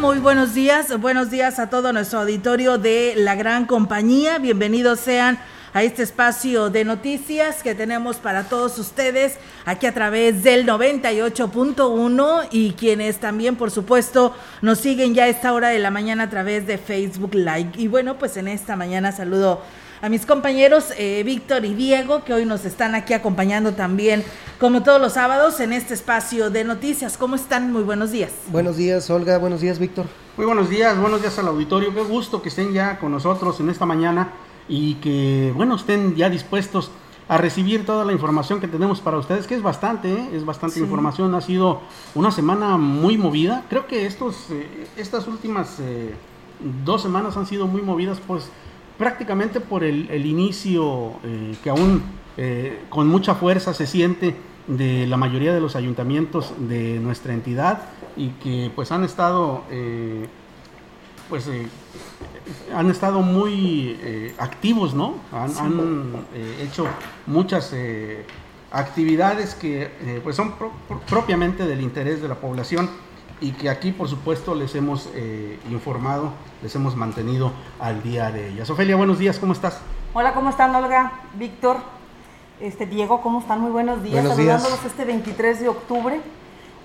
Muy buenos días. Buenos días a todo nuestro auditorio de la gran compañía. Bienvenidos sean a este espacio de noticias que tenemos para todos ustedes aquí a través del 98.1 y quienes también, por supuesto, nos siguen ya a esta hora de la mañana a través de Facebook Live. Y bueno, pues en esta mañana saludo a mis compañeros eh, Víctor y Diego, que hoy nos están aquí acompañando también, como todos los sábados, en este espacio de noticias. ¿Cómo están? Muy buenos días. Buenos días, Olga. Buenos días, Víctor. Muy buenos días, buenos días al auditorio. Qué gusto que estén ya con nosotros en esta mañana y que, bueno, estén ya dispuestos a recibir toda la información que tenemos para ustedes, que es bastante, ¿eh? es bastante información. Ha sido una semana muy movida. Creo que estos, eh, estas últimas eh, dos semanas han sido muy movidas, pues prácticamente por el, el inicio eh, que aún eh, con mucha fuerza se siente de la mayoría de los ayuntamientos de nuestra entidad y que pues han estado eh, pues han estado muy activos no han, sí. han hecho muchas actividades que pues son pro propiamente del interés de la población y que aquí por supuesto les hemos eh, informado, les hemos mantenido al día de ellas. Ofelia, buenos días, ¿cómo estás? Hola, ¿cómo están Olga? Víctor, este, Diego, ¿cómo están? Muy buenos días, buenos saludándolos días. este 23 de octubre,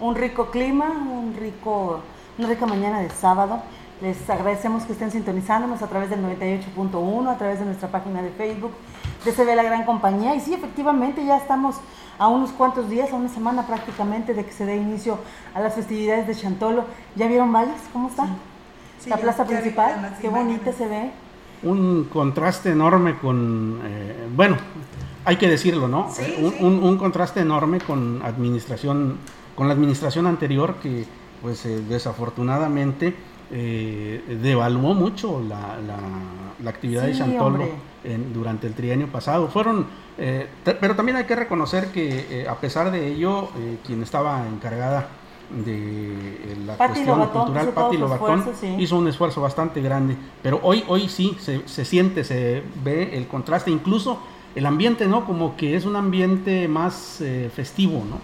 un rico clima, un rico, una rica mañana de sábado. Les agradecemos que estén sintonizándonos a través del 98.1, a través de nuestra página de Facebook, ve la gran compañía. Y sí, efectivamente, ya estamos a unos cuantos días, a una semana prácticamente de que se dé inicio a las festividades de Chantolo. ¿Ya vieron Valles? ¿Cómo está? Sí. Sí, la plaza principal, qué bonita se ve. Un contraste enorme con, eh, bueno, hay que decirlo, ¿no? Sí, un, un, un, contraste enorme con administración, con la administración anterior que, pues, eh, desafortunadamente eh, devaluó mucho la, la, la actividad de Chantolo en, durante el trienio pasado. Fueron eh, pero también hay que reconocer que eh, a pesar de ello, eh, quien estaba encargada de la Pati cuestión Lobatón, cultural, Pati Lobatón, esfuerzo, sí. hizo un esfuerzo bastante grande. Pero hoy, hoy sí se, se, siente, se ve el contraste, incluso el ambiente, ¿no? Como que es un ambiente más festivo, ¿no?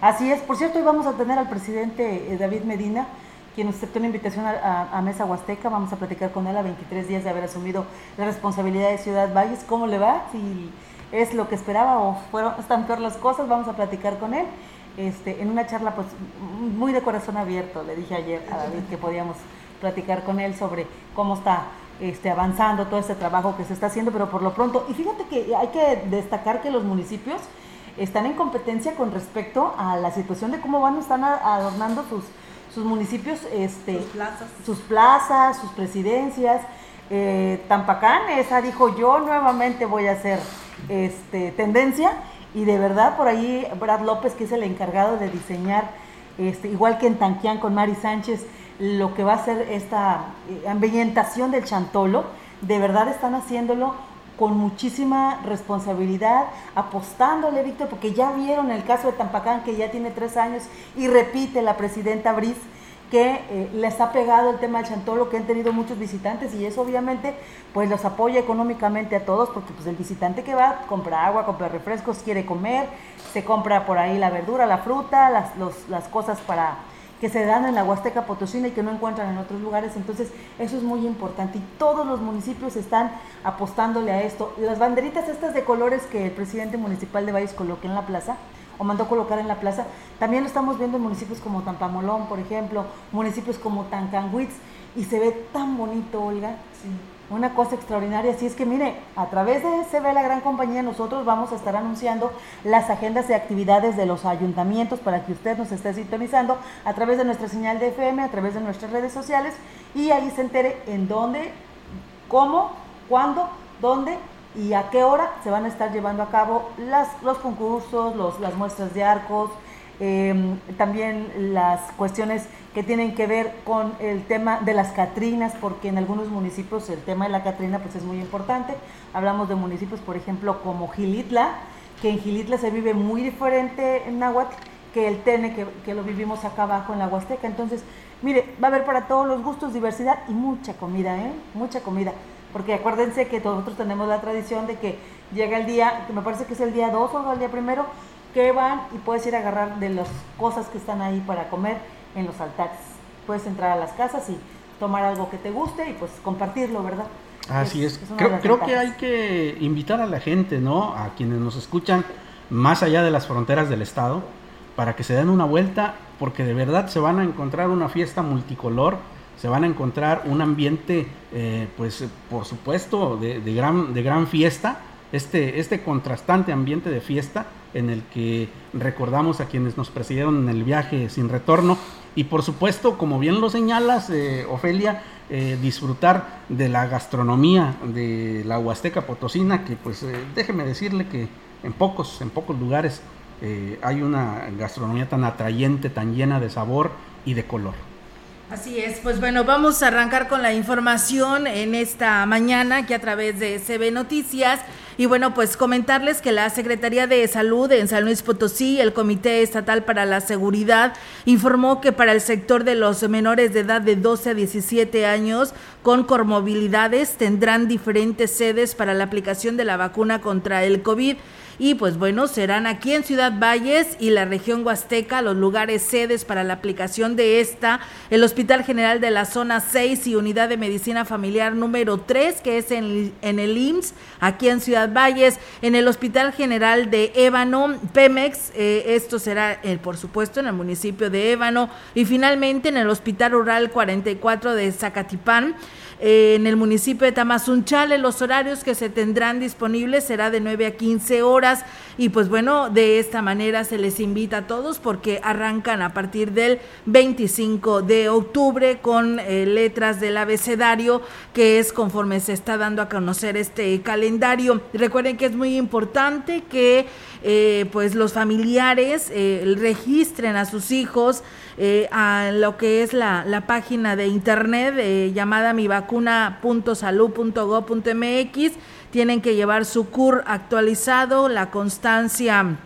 Así es. Por cierto, hoy vamos a tener al presidente David Medina quien aceptó una invitación a, a, a, Mesa Huasteca. Vamos a platicar con él a 23 días de haber asumido la responsabilidad de Ciudad Valles. ¿Cómo le va? Si es lo que esperaba o fueron, están peor las cosas, vamos a platicar con él. Este, en una charla pues muy de corazón abierto, le dije ayer a David que podíamos platicar con él sobre cómo está este, avanzando todo este trabajo que se está haciendo, pero por lo pronto, y fíjate que hay que destacar que los municipios están en competencia con respecto a la situación de cómo van están adornando sus, sus municipios, este, sus plazas, sus, plazas, sus presidencias. Eh, Tampacán, esa dijo yo nuevamente voy a hacer este, tendencia y de verdad por ahí Brad López, que es el encargado de diseñar, este, igual que en Tanquián con Mari Sánchez, lo que va a ser esta eh, ambientación del Chantolo, de verdad están haciéndolo con muchísima responsabilidad, apostándole, Víctor, porque ya vieron el caso de Tampacán, que ya tiene tres años, y repite la presidenta Briz, que eh, les ha pegado el tema del chantolo, que han tenido muchos visitantes y eso obviamente pues los apoya económicamente a todos porque pues el visitante que va compra agua, compra refrescos, quiere comer, se compra por ahí la verdura, la fruta, las, las cosas para que se dan en la Huasteca Potosina y que no encuentran en otros lugares. Entonces, eso es muy importante y todos los municipios están apostándole a esto. Las banderitas estas de colores que el presidente municipal de Valles coloque en la plaza, o mandó colocar en la plaza. También lo estamos viendo en municipios como Tampamolón, por ejemplo, municipios como Tancanguitz, y se ve tan bonito, Olga. Una cosa extraordinaria. Así es que, mire, a través de ve la gran compañía, nosotros vamos a estar anunciando las agendas de actividades de los ayuntamientos para que usted nos esté sintonizando a través de nuestra señal de FM, a través de nuestras redes sociales, y ahí se entere en dónde, cómo, cuándo, dónde y a qué hora se van a estar llevando a cabo las, los concursos, los, las muestras de arcos, em, también las cuestiones que tienen que ver con el tema de las Catrinas, porque en algunos municipios el tema de la Catrina pues es muy importante. Hablamos de municipios, por ejemplo, como Gilitla, que en Gilitla se vive muy diferente en Nahuatl que el Tene, que, que lo vivimos acá abajo en la Huasteca. Entonces, mire, va a haber para todos los gustos diversidad y mucha comida, ¿eh? Mucha comida. Porque acuérdense que nosotros tenemos la tradición de que llega el día, que me parece que es el día 2 o el día primero, que van y puedes ir a agarrar de las cosas que están ahí para comer en los altares. Puedes entrar a las casas y tomar algo que te guste y pues compartirlo, ¿verdad? Así es. creo, creo que hay que invitar a la gente, ¿no? A quienes nos escuchan más allá de las fronteras del estado, para que se den una vuelta, porque de verdad se van a encontrar una fiesta multicolor se van a encontrar un ambiente, eh, pues por supuesto, de, gran, de gran fiesta, este, este contrastante ambiente de fiesta en el que recordamos a quienes nos presidieron en el viaje sin retorno y por supuesto, como bien lo señalas, eh, Ofelia, eh, disfrutar de la gastronomía de la Huasteca Potosina, que pues déjeme decirle que en pocos, en pocos lugares hay una gastronomía tan atrayente, tan llena de sabor y de color. Así es, pues bueno, vamos a arrancar con la información en esta mañana aquí a través de CB Noticias. Y bueno, pues comentarles que la Secretaría de Salud en San Luis Potosí, el Comité Estatal para la Seguridad, informó que para el sector de los menores de edad de 12 a 17 años con comorbilidades tendrán diferentes sedes para la aplicación de la vacuna contra el COVID. Y pues bueno, serán aquí en Ciudad Valles y la región Huasteca los lugares sedes para la aplicación de esta, el Hospital General de la Zona 6 y Unidad de Medicina Familiar número 3, que es en, el IMSS, aquí en Ciudad Valles, en el Hospital General de Ébano, Pemex, eh, esto será eh, por supuesto en el municipio de Ébano, y finalmente en el Hospital Rural 44 de Zacatipán, eh, en el municipio de Tamazunchale. Los horarios que se tendrán disponibles será de 9 a 15 horas y pues bueno, de esta manera se les invita a todos porque arrancan a partir del 25 de octubre con eh, letras del abecedario que es conforme se está dando a conocer este calendario. Recuerden que es muy importante que eh, pues los familiares registren a sus hijos a lo que es la, la página de internet llamada mi vacunación vacuna.salud.gov.mx. Tienen que llevar su CUR actualizado, la constancia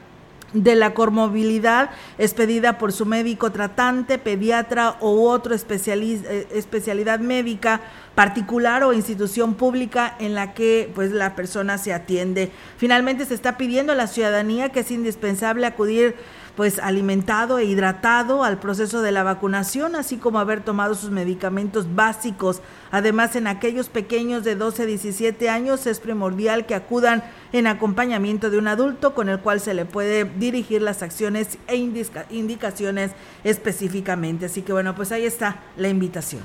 de la comorbilidad expedida por su médico tratante, pediatra u otra eh, especialidad médica particular o institución pública en la que pues la persona se atiende. Finalmente se está pidiendo a la ciudadanía que es indispensable acudir pues alimentado e hidratado al proceso de la vacunación, así como haber tomado sus medicamentos básicos. Además, en aquellos pequeños de 12 a 17 años es primordial que acudan en acompañamiento de un adulto con el cual se le puede dirigir las acciones e indicaciones específicamente. Así que bueno, pues ahí está la invitación.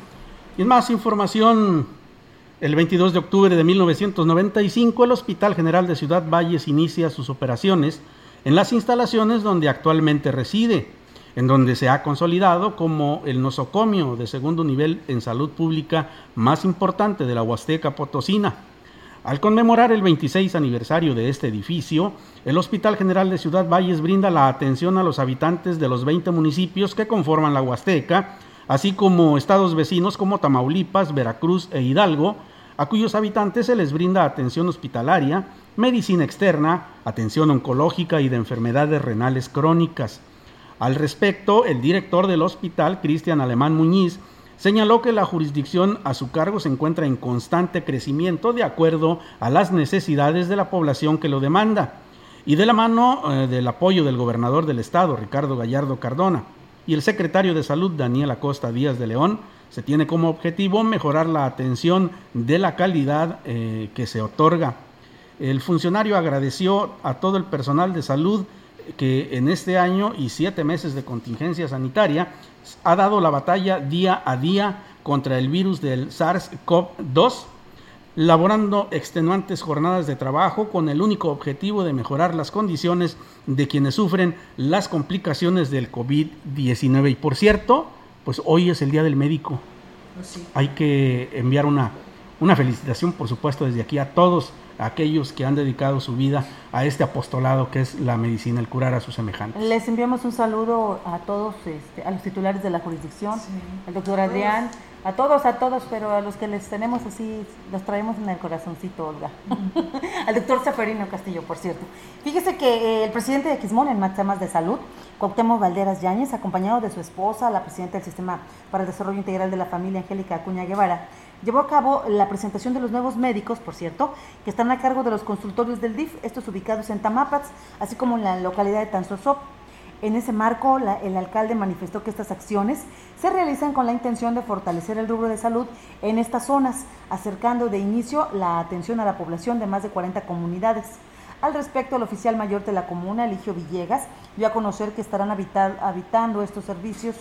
Y más información, el 22 de octubre de 1995 el Hospital General de Ciudad Valles inicia sus operaciones en las instalaciones donde actualmente reside, en donde se ha consolidado como el nosocomio de segundo nivel en salud pública más importante de la Huasteca Potosina. Al conmemorar el 26 aniversario de este edificio, el Hospital General de Ciudad Valles brinda la atención a los habitantes de los 20 municipios que conforman la Huasteca, así como estados vecinos como Tamaulipas, Veracruz e Hidalgo, a cuyos habitantes se les brinda atención hospitalaria, medicina externa, atención oncológica y de enfermedades renales crónicas. Al respecto, el director del hospital, Cristian Alemán Muñiz, señaló que la jurisdicción a su cargo se encuentra en constante crecimiento de acuerdo a las necesidades de la población que lo demanda y de la mano eh, del apoyo del gobernador del estado, Ricardo Gallardo Cardona, y el secretario de Salud, Daniel Acosta Díaz de León, se tiene como objetivo mejorar la atención de la calidad eh, que se otorga. El funcionario agradeció a todo el personal de salud que en este año y siete meses de contingencia sanitaria ha dado la batalla día a día contra el virus del SARS-CoV-2, laborando extenuantes jornadas de trabajo con el único objetivo de mejorar las condiciones de quienes sufren las complicaciones del COVID-19. Y por cierto, pues hoy es el Día del Médico. Pues Hay que enviar una, una felicitación, por supuesto, desde aquí a todos aquellos que han dedicado su vida a este apostolado que es la medicina, el curar a sus semejantes. Les enviamos un saludo a todos, este, a los titulares de la jurisdicción, al doctor Adrián, a todos, a todos, pero a los que les tenemos así, los traemos en el corazoncito, Olga. al doctor Zaferino Castillo, por cierto. Fíjese que eh, el presidente de Quismón en temas de salud, Cuauhtémoc Valderas Yáñez, acompañado de su esposa, la presidenta del Sistema para el Desarrollo Integral de la Familia, Angélica Acuña Guevara, llevó a cabo la presentación de los nuevos médicos, por cierto, que están a cargo de los consultorios del DIF, estos ubicados en Tamapats, así como en la localidad de Tanzosop. En ese marco, el alcalde manifestó que estas acciones se realizan con la intención de fortalecer el rubro de salud en estas zonas, acercando de inicio la atención a la población de más de 40 comunidades. Al respecto, el oficial mayor de la comuna, Eligio Villegas, dio a conocer que estarán habitando estos servicios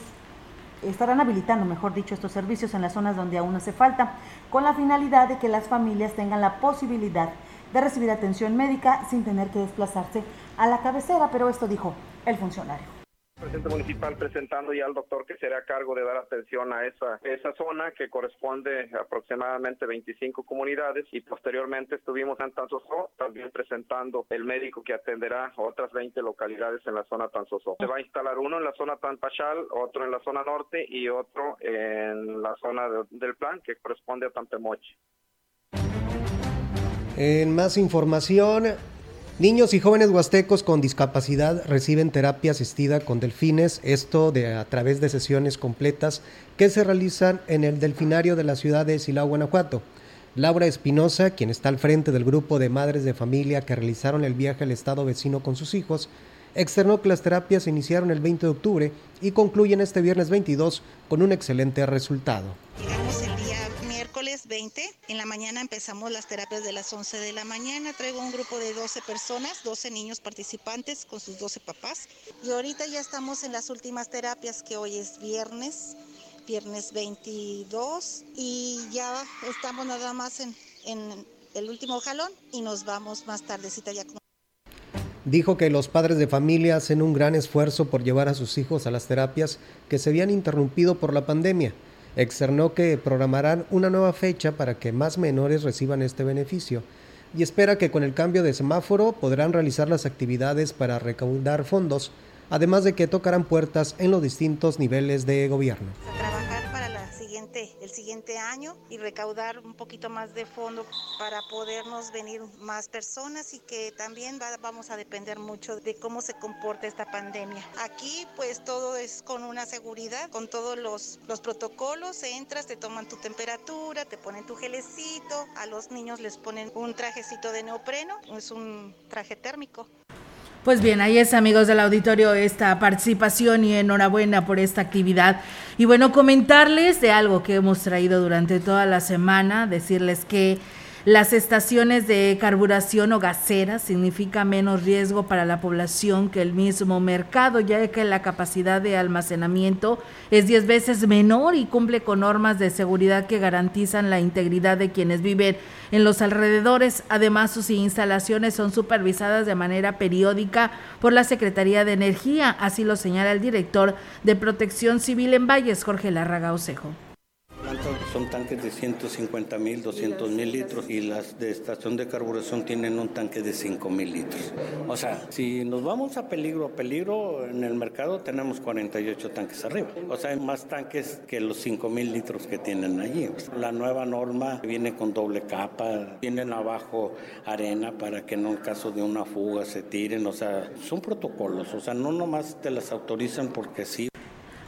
estarán habilitando, mejor dicho, estos servicios en las zonas donde aún hace falta, con la finalidad de que las familias tengan la posibilidad de recibir atención médica sin tener que desplazarse a la cabecera, pero esto dijo el funcionario presidente municipal presentando ya al doctor que será a cargo de dar atención a esa, esa zona que corresponde a aproximadamente 25 comunidades y posteriormente estuvimos en Tanzosó también presentando el médico que atenderá otras 20 localidades en la zona Tanzosó. Se va a instalar uno en la zona Tanpachal, otro en la zona norte y otro en la zona del plan que corresponde a Tantemoche. En más información, Niños y jóvenes huastecos con discapacidad reciben terapia asistida con delfines, esto de, a través de sesiones completas que se realizan en el delfinario de la ciudad de Silao, Guanajuato. Laura Espinosa, quien está al frente del grupo de madres de familia que realizaron el viaje al estado vecino con sus hijos, externó que las terapias se iniciaron el 20 de octubre y concluyen este viernes 22 con un excelente resultado. 20. En la mañana empezamos las terapias de las 11 de la mañana. Traigo un grupo de 12 personas, 12 niños participantes con sus 12 papás. Y ahorita ya estamos en las últimas terapias, que hoy es viernes, viernes 22. Y ya estamos nada más en, en el último jalón y nos vamos más tardecita ya con Dijo que los padres de familia hacen un gran esfuerzo por llevar a sus hijos a las terapias que se habían interrumpido por la pandemia externó que programarán una nueva fecha para que más menores reciban este beneficio y espera que con el cambio de semáforo podrán realizar las actividades para recaudar fondos, además de que tocarán puertas en los distintos niveles de gobierno el siguiente año y recaudar un poquito más de fondo para podernos venir más personas y que también vamos a depender mucho de cómo se comporta esta pandemia. Aquí pues todo es con una seguridad, con todos los, los protocolos, entras, te toman tu temperatura, te ponen tu gelecito, a los niños les ponen un trajecito de neopreno, es un traje térmico. Pues bien, ahí es amigos del auditorio esta participación y enhorabuena por esta actividad. Y bueno, comentarles de algo que hemos traído durante toda la semana, decirles que las estaciones de carburación o gaseras significa menos riesgo para la población que el mismo mercado, ya que la capacidad de almacenamiento es 10 veces menor y cumple con normas de seguridad que garantizan la integridad de quienes viven en los alrededores. Además, sus instalaciones son supervisadas de manera periódica por la Secretaría de Energía, así lo señala el director de Protección Civil en Valles, Jorge Larraga Osejo son tanques de 150 mil, 200 mil litros y las de estación de carburación tienen un tanque de 5 mil litros. O sea, si nos vamos a peligro, a peligro, en el mercado tenemos 48 tanques arriba. O sea, hay más tanques que los 5 mil litros que tienen allí. La nueva norma viene con doble capa, tienen abajo arena para que en caso de una fuga se tiren. O sea, son protocolos. O sea, no nomás te las autorizan porque sí.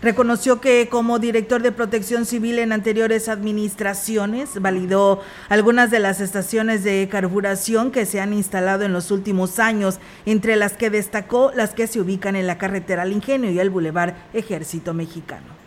Reconoció que como director de protección civil en anteriores administraciones validó algunas de las estaciones de carburación que se han instalado en los últimos años, entre las que destacó las que se ubican en la carretera al Ingenio y el Boulevard Ejército Mexicano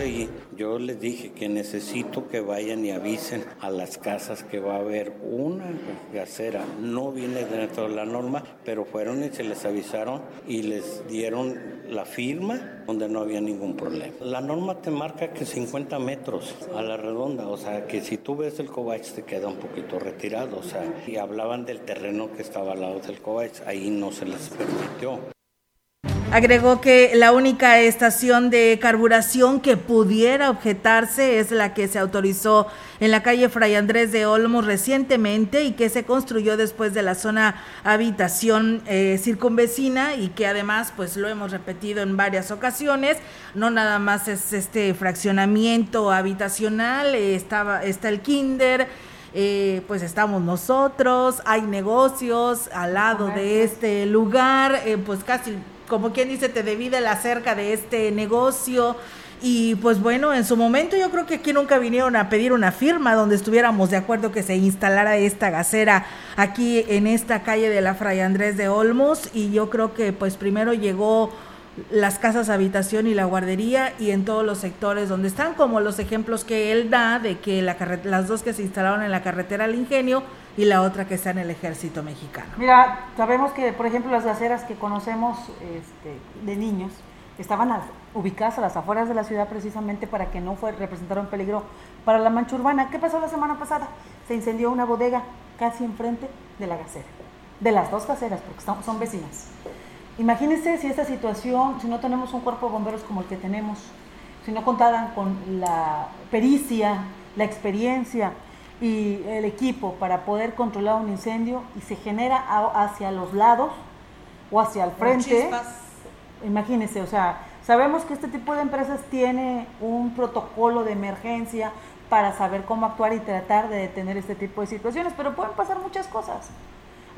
ahí, yo les dije que necesito que vayan y avisen a las casas que va a haber una gasera. No viene dentro de la norma, pero fueron y se les avisaron y les dieron la firma donde no había ningún problema. La norma te marca que 50 metros a la redonda, o sea, que si tú ves el Covach te queda un poquito retirado, o sea, y hablaban del terreno que estaba al lado del Covach, ahí no se les permitió. Agregó que la única estación de carburación que pudiera objetarse es la que se autorizó en la calle Fray Andrés de Olmos recientemente y que se construyó después de la zona habitación eh, circunvecina y que además, pues lo hemos repetido en varias ocasiones, no nada más es este fraccionamiento habitacional, eh, estaba, está el kinder, eh, pues estamos nosotros, hay negocios al lado de este lugar, pues casi como quien dice, te divide la cerca de este negocio. Y pues bueno, en su momento yo creo que aquí nunca vinieron a pedir una firma donde estuviéramos de acuerdo que se instalara esta gasera aquí en esta calle de la Fray Andrés de Olmos. Y yo creo que pues primero llegó las casas habitación y la guardería y en todos los sectores donde están, como los ejemplos que él da de que la las dos que se instalaron en la carretera al ingenio y la otra que está en el ejército mexicano. Mira, sabemos que, por ejemplo, las gaceras que conocemos este, de niños estaban ubicadas a las afueras de la ciudad precisamente para que no fue, representara un peligro para la mancha urbana. ¿Qué pasó la semana pasada? Se incendió una bodega casi enfrente de la gacera, de las dos gaceras, porque son vecinas. Imagínense si esta situación, si no tenemos un cuerpo de bomberos como el que tenemos, si no contaran con la pericia, la experiencia, y el equipo para poder controlar un incendio y se genera hacia los lados o hacia el frente. Imagínense, o sea, sabemos que este tipo de empresas tiene un protocolo de emergencia para saber cómo actuar y tratar de detener este tipo de situaciones, pero pueden pasar muchas cosas.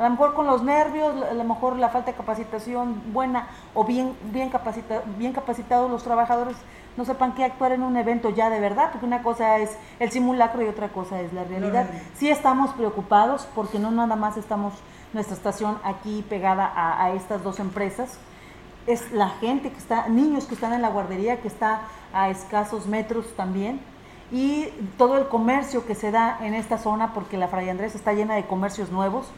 A lo mejor con los nervios, a lo mejor la falta de capacitación buena o bien, bien, capacita, bien capacitados los trabajadores no sepan qué actuar en un evento ya de verdad, porque una cosa es el simulacro y otra cosa es la realidad. Sí estamos preocupados porque no nada más estamos nuestra estación aquí pegada a, estas dos empresas, es la gente que está, niños que están en la guardería, que está a escasos metros también, y todo el comercio que se da en esta zona, porque la Fray Andrés está llena de comercios nuevos,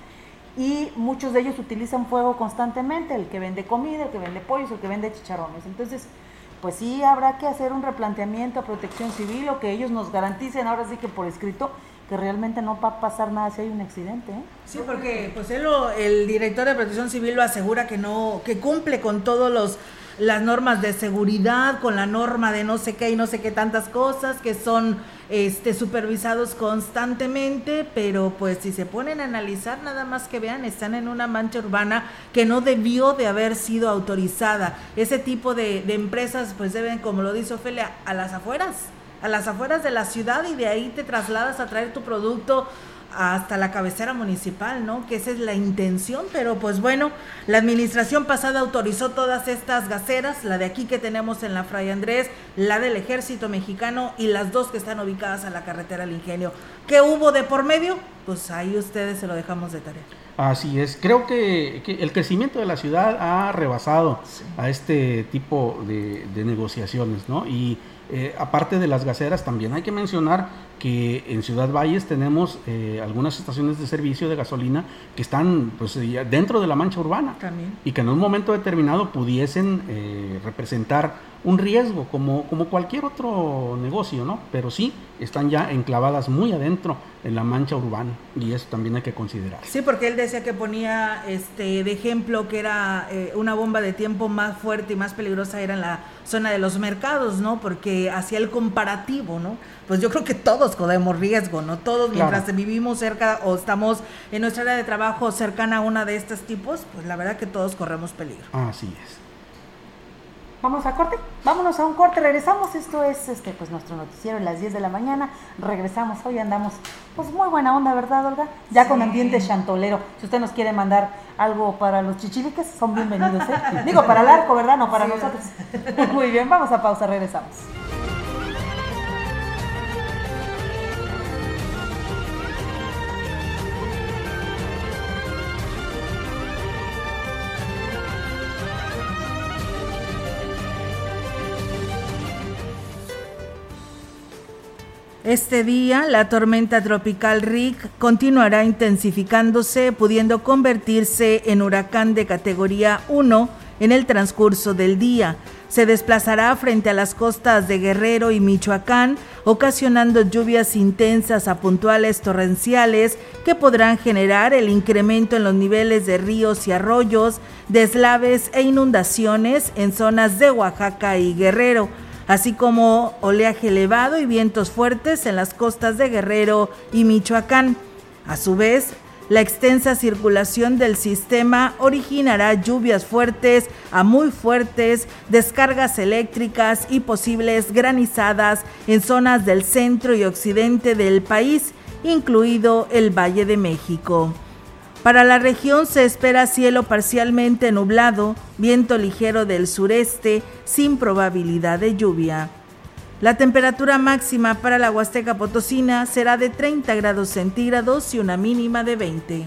y muchos de ellos utilizan fuego constantemente, el que vende comida, el que vende pollos, el que vende chicharrones. Entonces, pues sí habrá que hacer un replanteamiento a protección civil o que ellos nos garanticen ahora sí que por escrito que realmente no va a pasar nada si hay un accidente. ¿eh? Sí, porque pues él el director de protección civil lo asegura que no, que cumple con todos los las normas de seguridad, con la norma de no sé qué y no sé qué tantas cosas que son este, supervisados constantemente, pero pues si se ponen a analizar, nada más que vean, están en una mancha urbana que no debió de haber sido autorizada. Ese tipo de, empresas pues deben, como lo dice Ofelia, a las afueras, a las afueras de la ciudad y de ahí te trasladas a traer tu producto hasta la cabecera municipal, ¿no? Que esa es la intención, pero pues bueno, la administración pasada autorizó todas estas gaceras, la de aquí que tenemos en la Fray Andrés, la del Ejército Mexicano y las dos que están ubicadas a la carretera al Ingenio. ¿Qué hubo de por medio? Pues ahí ustedes se lo dejamos de tarea. Así es, creo que, el crecimiento de la ciudad ha rebasado a este tipo de, negociaciones, ¿no? Y eh, aparte de las gaseras, también hay que mencionar que en Ciudad Valles tenemos eh, algunas estaciones de servicio de gasolina que están pues, dentro de la mancha urbana y que en un momento determinado pudiesen eh, representar un riesgo como, como cualquier otro negocio, ¿no? Pero sí están ya enclavadas muy adentro en la mancha urbana y eso también hay que considerar. Sí, porque él decía que ponía este de ejemplo que era eh, una bomba de tiempo más fuerte y más peligrosa era en la zona de los mercados, ¿no? Porque hacía el comparativo, ¿no? Pues yo creo que todos corremos riesgo, ¿no? Todos mientras vivimos cerca o estamos en nuestra área de trabajo cercana a una de estos tipos, pues la verdad que todos corremos peligro. Así es. Vamos a corte, vámonos a un corte, regresamos, esto es este pues nuestro noticiero en las 10 de la mañana, regresamos, hoy andamos pues muy buena onda, ¿verdad, Olga? Ya con ambiente chantolero, si usted nos quiere mandar algo para los chichiliques, son bienvenidos, ¿eh? Digo, para el arco, ¿verdad? No para nosotros. Muy bien, vamos a pausa, regresamos. Este día, la tormenta tropical Rick continuará intensificándose, pudiendo convertirse en huracán de categoría 1 en el transcurso del día. Se desplazará frente a las costas de Guerrero y Michoacán, ocasionando lluvias intensas a puntuales torrenciales que podrán generar el incremento en los niveles de ríos y arroyos, deslaves e inundaciones en zonas de Oaxaca y Guerrero así como oleaje elevado y vientos fuertes en las costas de Guerrero y Michoacán. A su vez, la extensa circulación del sistema originará lluvias fuertes a muy fuertes, descargas eléctricas y posibles granizadas en zonas del centro y occidente del país, incluido el Valle de México. Para la región se espera cielo parcialmente nublado, viento ligero del sureste, sin probabilidad de lluvia. La temperatura máxima para la Huasteca Potosina será de 30 grados centígrados y una mínima de 20.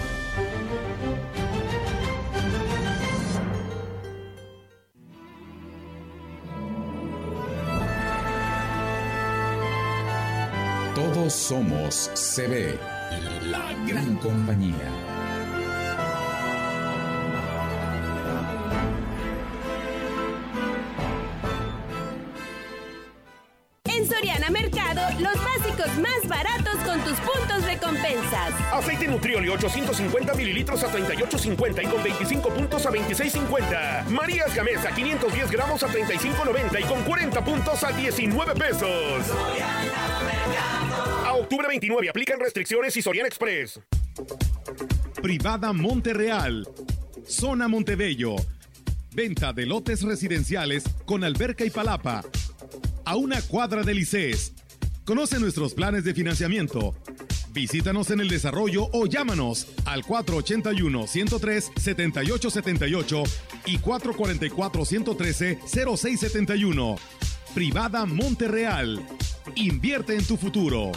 Todos somos CB, la gran compañía. Recompensas. Aceite Nutrioli 850 mililitros a 38.50 y con 25 puntos a 26.50. Marías Gamesa 510 gramos a 35.90 y con 40 puntos a 19 pesos. A octubre 29 aplican restricciones y Sorian Express. Privada Monterreal. Zona Montebello. Venta de lotes residenciales con alberca y palapa. A una cuadra de Licés. Conoce nuestros planes de financiamiento. Visítanos en el desarrollo o llámanos al 481-103-7878 y 444-113-0671. Privada Monterreal. Invierte en tu futuro.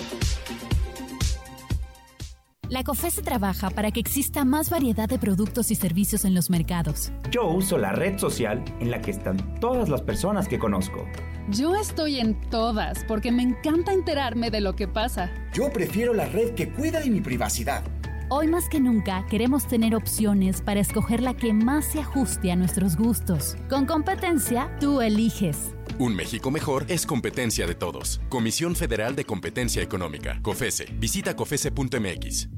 La COFESE trabaja para que exista más variedad de productos y servicios en los mercados. Yo uso la red social en la que están todas las personas que conozco. Yo estoy en todas porque me encanta enterarme de lo que pasa. Yo prefiero la red que cuida de mi privacidad. Hoy más que nunca queremos tener opciones para escoger la que más se ajuste a nuestros gustos. Con competencia, tú eliges. Un México mejor es competencia de todos. Comisión Federal de Competencia Económica. COFESE. Visita COFESE.mx.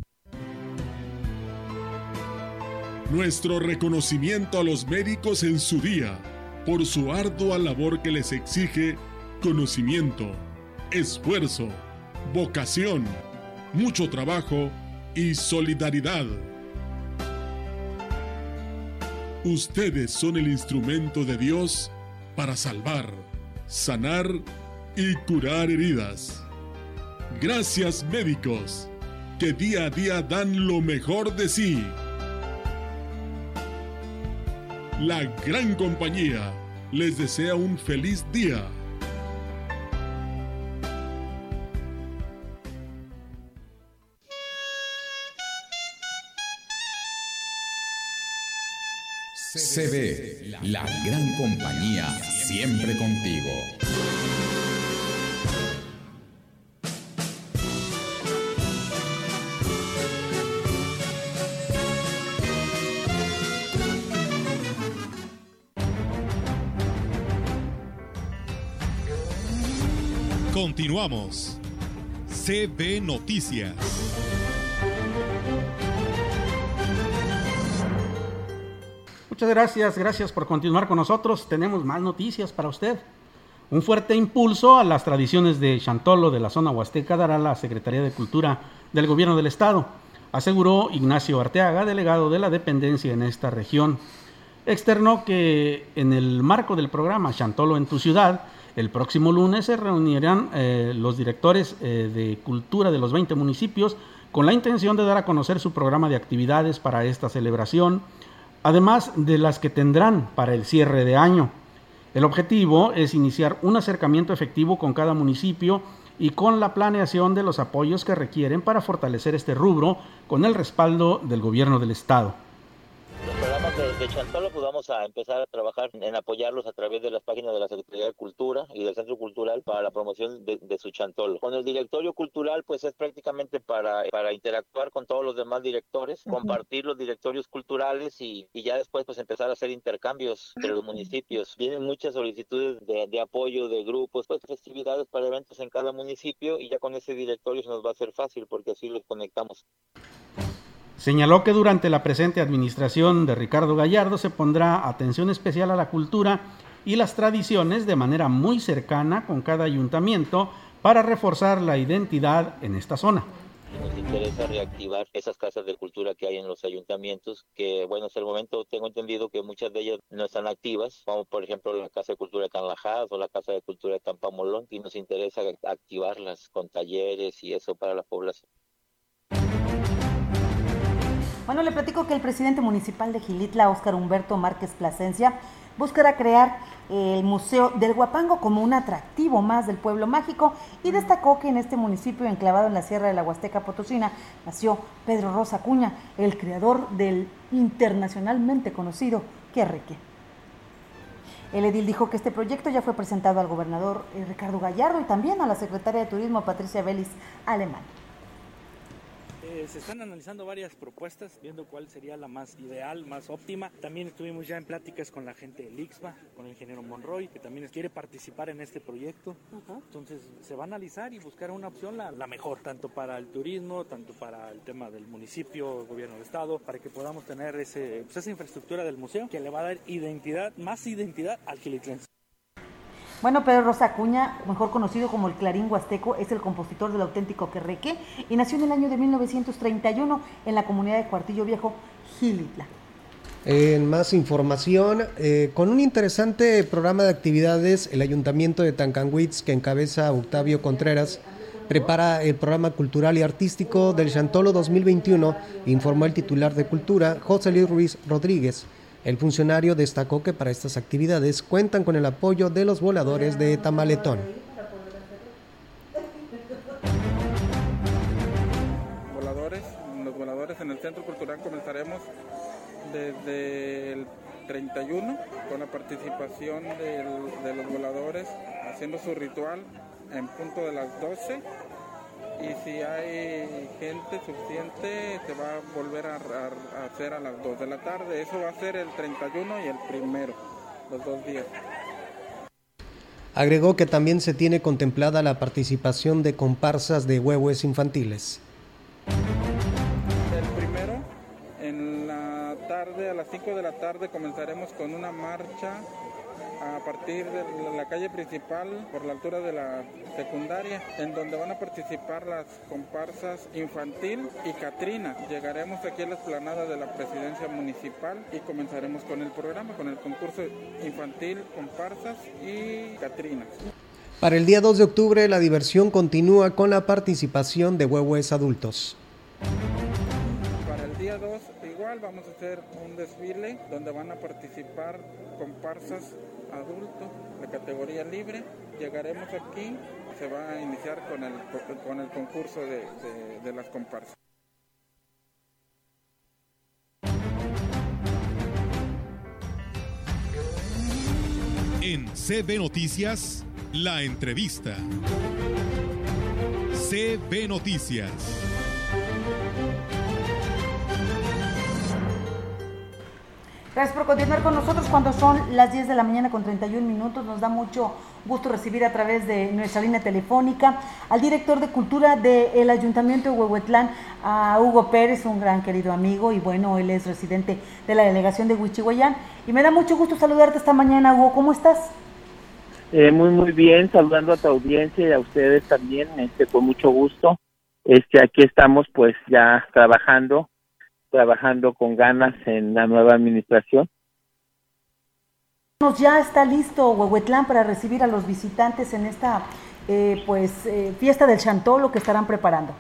Nuestro reconocimiento a los médicos en su día por su ardua labor que les exige conocimiento, esfuerzo, vocación, mucho trabajo y solidaridad. Ustedes son el instrumento de Dios para salvar, sanar y curar heridas. Gracias médicos, que día a día dan lo mejor de sí. La gran compañía les desea un feliz día. CB, la gran compañía, siempre contigo. Continuamos. CB Noticias. Muchas gracias, gracias por continuar con nosotros. Tenemos más noticias para usted. Un fuerte impulso a las tradiciones de Chantolo de la zona huasteca dará la Secretaría de Cultura del Gobierno del Estado, aseguró Ignacio Arteaga, delegado de la dependencia en esta región. Externó que en el marco del programa Chantolo en tu ciudad, el próximo lunes se reunirán eh, los directores eh, de cultura de los 20 municipios con la intención de dar a conocer su programa de actividades para esta celebración además de las que tendrán para el cierre de año. El objetivo es iniciar un acercamiento efectivo con cada municipio y con la planeación de los apoyos que requieren para fortalecer este rubro con el respaldo del gobierno del Estado de, de, Chantolo, pues vamos a empezar a trabajar en apoyarlos a través de las páginas de la Secretaría de Cultura y del Centro Cultural para la promoción de, de, su Chantolo. Con el directorio cultural, pues es prácticamente para, para interactuar con todos los demás directores, uh -huh. compartir los directorios culturales y, y, ya después pues empezar a hacer intercambios entre los municipios. Vienen muchas solicitudes de, de apoyo de grupos, pues festividades para eventos en cada municipio y ya con ese directorio se nos va a hacer fácil porque así los conectamos. Señaló que durante la presente administración de Ricardo Gallardo se pondrá atención especial a la cultura y las tradiciones de manera muy cercana con cada ayuntamiento para reforzar la identidad en esta zona. Nos interesa reactivar esas casas de cultura que hay en los ayuntamientos, que bueno, hasta el momento tengo entendido que muchas de ellas no están activas, como por ejemplo la Casa de Cultura de Canlajas o la Casa de Cultura de Tampamolón, y nos interesa activarlas con talleres y eso para la población. Bueno, le platico que el presidente municipal de Gilitla, Óscar Humberto Márquez Plasencia, buscará crear el Museo del Guapango como un atractivo más del pueblo mágico y destacó que en este municipio enclavado en la Sierra de la Huasteca Potosina nació Pedro Rosa Cuña, el creador del internacionalmente conocido Querreque. El edil dijo que este proyecto ya fue presentado al gobernador Ricardo Gallardo y también a la secretaria de Turismo Patricia Vélez Alemán. Eh, se están analizando varias propuestas, viendo cuál sería la más ideal, más óptima. También estuvimos ya en pláticas con la gente del IXBA, con el ingeniero Monroy, que también quiere participar en este proyecto. Uh -huh. Entonces se va a analizar y buscar una opción la, la, mejor, tanto para el turismo, tanto para el tema del municipio, el gobierno del estado, para que podamos tener ese, pues esa infraestructura del museo que le va a dar identidad, más identidad al gilitlense. Bueno, Pedro Rosa Acuña, mejor conocido como el Clarín Huasteco, es el compositor del auténtico Querreque y nació en el año de 1931 en la comunidad de Cuartillo Viejo, Gilitla. En más información, eh, con un interesante programa de actividades, el Ayuntamiento de Tancanwitz, que encabeza Octavio Contreras, prepara el programa cultural y artístico del Chantolo 2021, informó el titular de Cultura, José Luis Ruiz Rodríguez. El funcionario destacó que para estas actividades cuentan con el apoyo de los voladores de Tamaletón. Voladores, los voladores en el Centro Cultural comenzaremos desde el 31 con la participación de los voladores haciendo su ritual en punto de las 12 y si hay gente suficiente se va a volver a, a, a, hacer a las 2 de la tarde. Eso va a ser el 31 y el primero, los dos días. Agregó que también se tiene contemplada la participación de comparsas de huevos infantiles. El primero, en la tarde, a las 5 de la tarde, comenzaremos con una marcha a partir de la calle principal por la altura de la secundaria, en donde van a participar las comparsas infantil y Catrina. Llegaremos aquí a la esplanada de la presidencia municipal y comenzaremos con el programa, con el concurso infantil, comparsas y Catrina. Para el día 2 de octubre la diversión continúa con la participación de huevos adultos. Para el día 2 igual, vamos a hacer un desfile donde van a participar comparsas adultos de categoría libre. Llegaremos aquí, se va a iniciar con el, con el concurso de, de, de las comparsas. En CB Noticias, la entrevista. CB Noticias. Gracias por continuar con nosotros cuando son las 10 de la mañana con 31 minutos. Nos da mucho gusto recibir a través de nuestra línea telefónica al director de Cultura del Ayuntamiento de Huehuetlán, a Hugo Pérez, un gran querido amigo y bueno, él es residente de la delegación de Huichihuayán. Y me da mucho gusto saludarte esta mañana, Hugo. ¿Cómo estás? Eh, muy, muy bien, saludando a tu audiencia y a ustedes también, este, con mucho gusto. Este, aquí estamos pues ya trabajando trabajando con ganas en la nueva administración. Ya está listo Huehuetlán para recibir a los visitantes en esta eh, pues eh, fiesta del Chantolo que estarán preparando.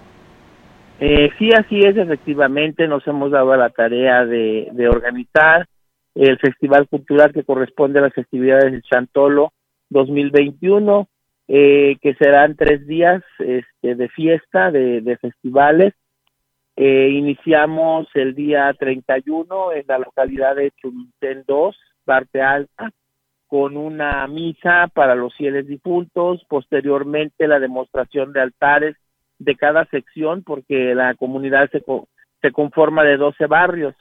Eh, sí, así es, efectivamente, nos hemos dado a la tarea de, de organizar el Festival Cultural que corresponde a las festividades del Chantolo 2021, eh, que serán tres días este, de fiesta, de, de festivales, eh, iniciamos el día 31 en la localidad de Chumintén 2, parte alta, con una misa para los fieles difuntos, posteriormente la demostración de altares de cada sección, porque la comunidad se, se conforma de 12 barrios.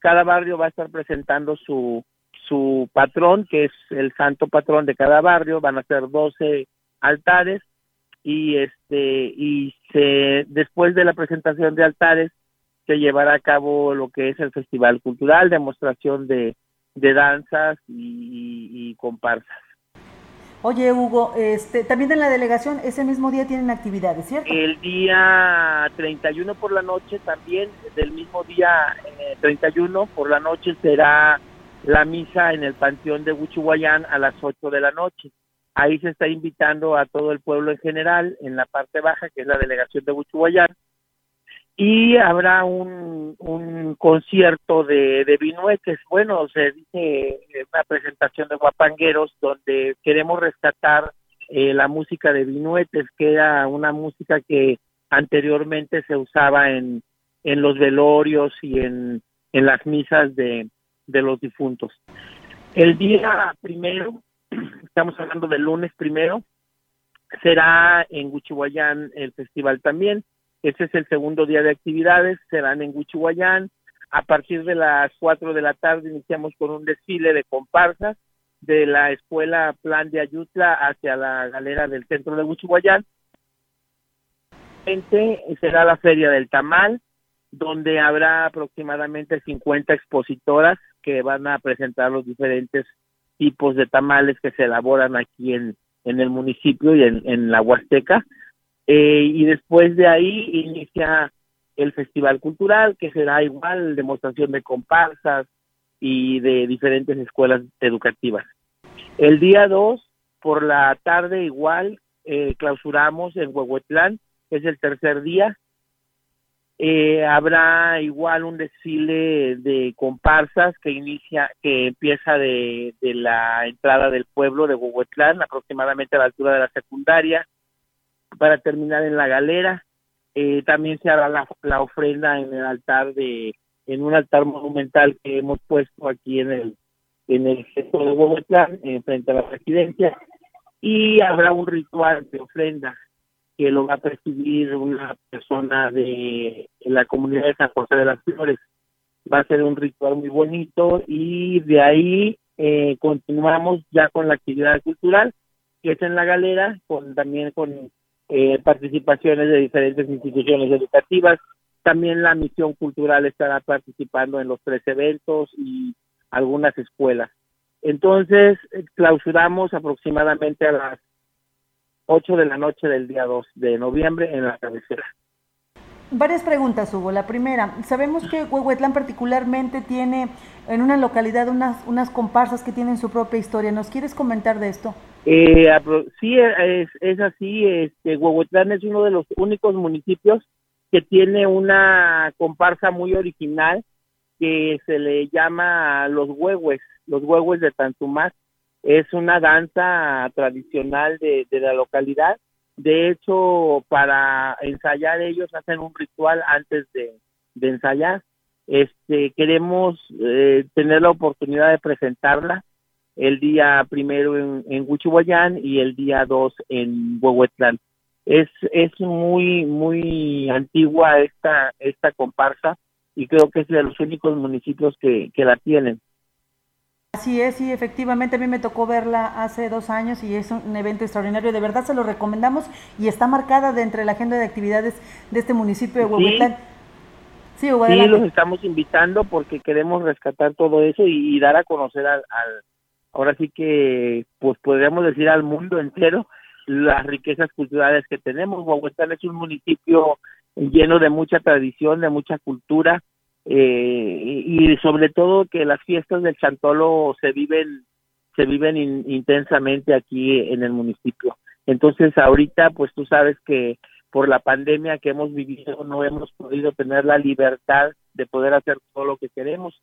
Cada barrio va a estar presentando su, su patrón, que es el santo patrón de cada barrio, van a ser 12 altares y este y se después de la presentación de altares se llevará a cabo lo que es el festival cultural demostración de, de danzas y, y, comparsas Oye Hugo, este también en la delegación ese mismo día tienen actividades, ¿cierto? El día 31 por la noche también del mismo día eh, 31 por la noche será la misa en el panteón de Huichihuayán a las 8 de la noche Ahí se está invitando a todo el pueblo en general, en la parte baja, que es la delegación de Huichuayán, y habrá un, concierto de, de bueno, se dice una presentación de guapangueros donde queremos rescatar eh, la música de vinuetes, que era una música que anteriormente se usaba en, los velorios y en, en las misas de, de los difuntos. El día primero estamos hablando del lunes primero, será en Huichihuayán el festival también. Ese es el segundo día de actividades, serán en Huichihuayán. A partir de las 4 de la tarde iniciamos con un desfile de comparsas de la escuela Plan de Ayutla hacia la galera del centro de Huichihuayán. Será la Feria del Tamal, donde habrá aproximadamente 50 expositoras que van a presentar los diferentes tipos de tamales que se elaboran aquí en, en el municipio y en, la Huasteca. Eh, y después de ahí inicia el Festival Cultural, que será igual demostración de comparsas y de diferentes escuelas educativas. El día 2, por la tarde igual, eh, clausuramos en Huehuetlán, es el tercer día, eh, habrá igual un desfile de comparsas que inicia, que empieza de, de la entrada del pueblo de Huehuetlán, aproximadamente a la altura de la secundaria, para terminar en la galera. Eh, también se hará la, la, ofrenda en el altar de, en un altar monumental que hemos puesto aquí en el, en el centro de Huehuetlán, frente a la residencia, y habrá un ritual de ofrenda que lo va a presidir una persona de la comunidad de San José de las Flores. Va a ser un ritual muy bonito y de ahí eh, continuamos ya con la actividad cultural, que es en la galera, con también con eh, participaciones de diferentes instituciones educativas. También la misión cultural estará participando en los tres eventos y algunas escuelas. Entonces, clausuramos aproximadamente a las 8 de la noche del día 2 de noviembre en la cabecera. Varias preguntas, Hugo. La primera, sabemos que Huehuetlán particularmente tiene en una localidad unas, unas comparsas que tienen su propia historia. ¿Nos quieres comentar de esto? Eh, sí, es, es así. Este, Huehuetlán es uno de los únicos municipios que tiene una comparsa muy original que se le llama los huehues, los huehues de Tantumás. Es una danza tradicional de, de la localidad. De hecho, para ensayar ellos hacen un ritual antes de, ensayar. Este, queremos eh, tener la oportunidad de presentarla el día primero en, en Huichihuayán y el día dos en Huehuetlán. Es, es muy, muy antigua esta, esta comparsa y creo que es de los únicos municipios que, que la tienen. Así es, sí, efectivamente a mí me tocó verla hace dos años y es un evento extraordinario. De verdad se lo recomendamos y está marcada de entre la agenda de actividades de este municipio de Huehuetlán. Sí, sí, los estamos invitando porque queremos rescatar todo eso y, y dar a conocer al, al, ahora sí que, pues podríamos decir al mundo entero las riquezas culturales que tenemos. Huehuetlán es un municipio lleno de mucha tradición, de mucha cultura, eh, y sobre todo que las fiestas del Chantolo se viven se viven in, intensamente aquí en el municipio. Entonces ahorita pues tú sabes que por la pandemia que hemos vivido no hemos podido tener la libertad de poder hacer todo lo que queremos.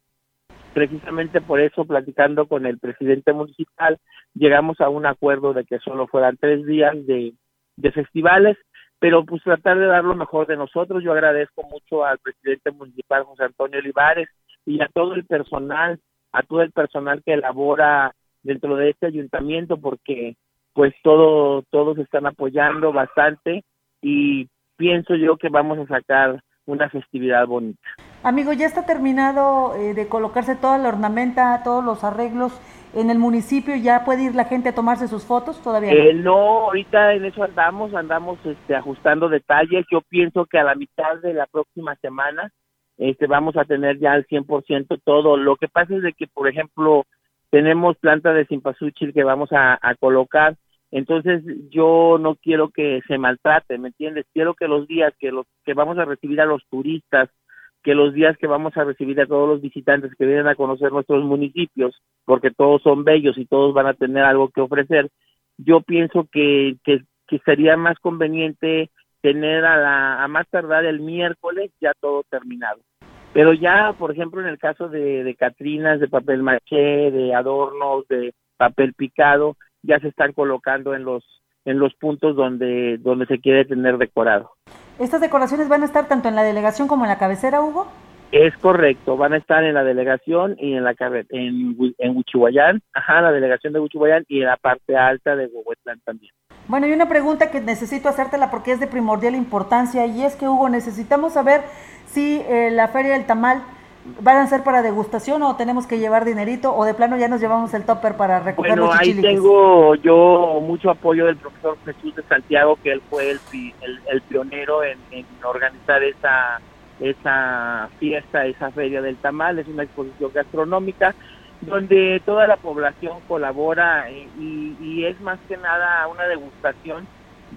Precisamente por eso, platicando con el presidente municipal, llegamos a un acuerdo de que solo fueran tres días de, de festivales pero pues tratar de dar lo mejor de nosotros. Yo agradezco mucho al presidente municipal José Antonio Olivares y a todo el personal, a todo el personal que elabora dentro de este ayuntamiento porque pues todo todos están apoyando bastante y pienso yo que vamos a sacar una festividad bonita. Amigo, ya está terminado eh, de colocarse toda la ornamenta, todos los arreglos en el municipio ya puede ir la gente a tomarse sus fotos todavía no? Eh, no ahorita en eso andamos andamos este ajustando detalles. Yo pienso que a la mitad de la próxima semana este vamos a tener ya al 100% todo. Lo que pasa es de que por ejemplo tenemos planta de simpasuchil que vamos a, a colocar. Entonces yo no quiero que se maltrate me entiendes quiero que los días que los que vamos a recibir a los turistas que los días que vamos a recibir a todos los visitantes que vienen a conocer nuestros municipios, porque todos son bellos y todos van a tener algo que ofrecer, yo pienso que, que, sería más conveniente tener a, la, a más tardar el miércoles ya todo terminado. Pero ya, por ejemplo, en el caso de, de Catrinas, de papel maché, de adornos, de papel picado, ya se están colocando en los en los puntos donde donde se quiere tener decorado. ¿Estas decoraciones van a estar tanto en la delegación como en la cabecera, Hugo? Es correcto, van a estar en la delegación y en la en, en Huichihuayán, ajá, la delegación de Huichihuayán y en la parte alta de Huehuetlán también. Bueno, y una pregunta que necesito hacértela porque es de primordial importancia y es que, Hugo, necesitamos saber si eh, la Feria del Tamal van a ser para degustación o tenemos que llevar dinerito o de plano ya nos llevamos el topper para recoger bueno, los ahí tengo yo mucho apoyo del profesor Jesús de Santiago, que él fue el, el, el pionero en, en, organizar esa, esa fiesta, esa feria del tamal, es una exposición gastronómica donde toda la población colabora y, y es más que nada una degustación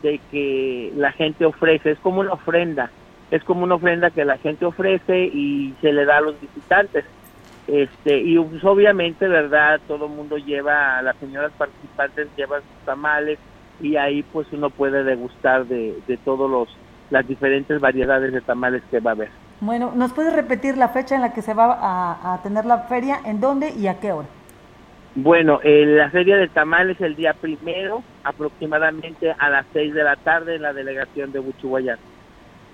de que la gente ofrece, es como una ofrenda es como una ofrenda que la gente ofrece y se le da a los visitantes. Este, y pues obviamente, ¿verdad? Todo el mundo lleva, las señoras participantes llevan sus tamales y ahí pues uno puede degustar de, de todos los las diferentes variedades de tamales que va a haber. Bueno, ¿nos puedes repetir la fecha en la que se va a, a tener la feria? ¿En dónde y a qué hora? Bueno, eh, la feria de tamales el día primero, aproximadamente a las seis de la tarde en la delegación de Buchuguayán.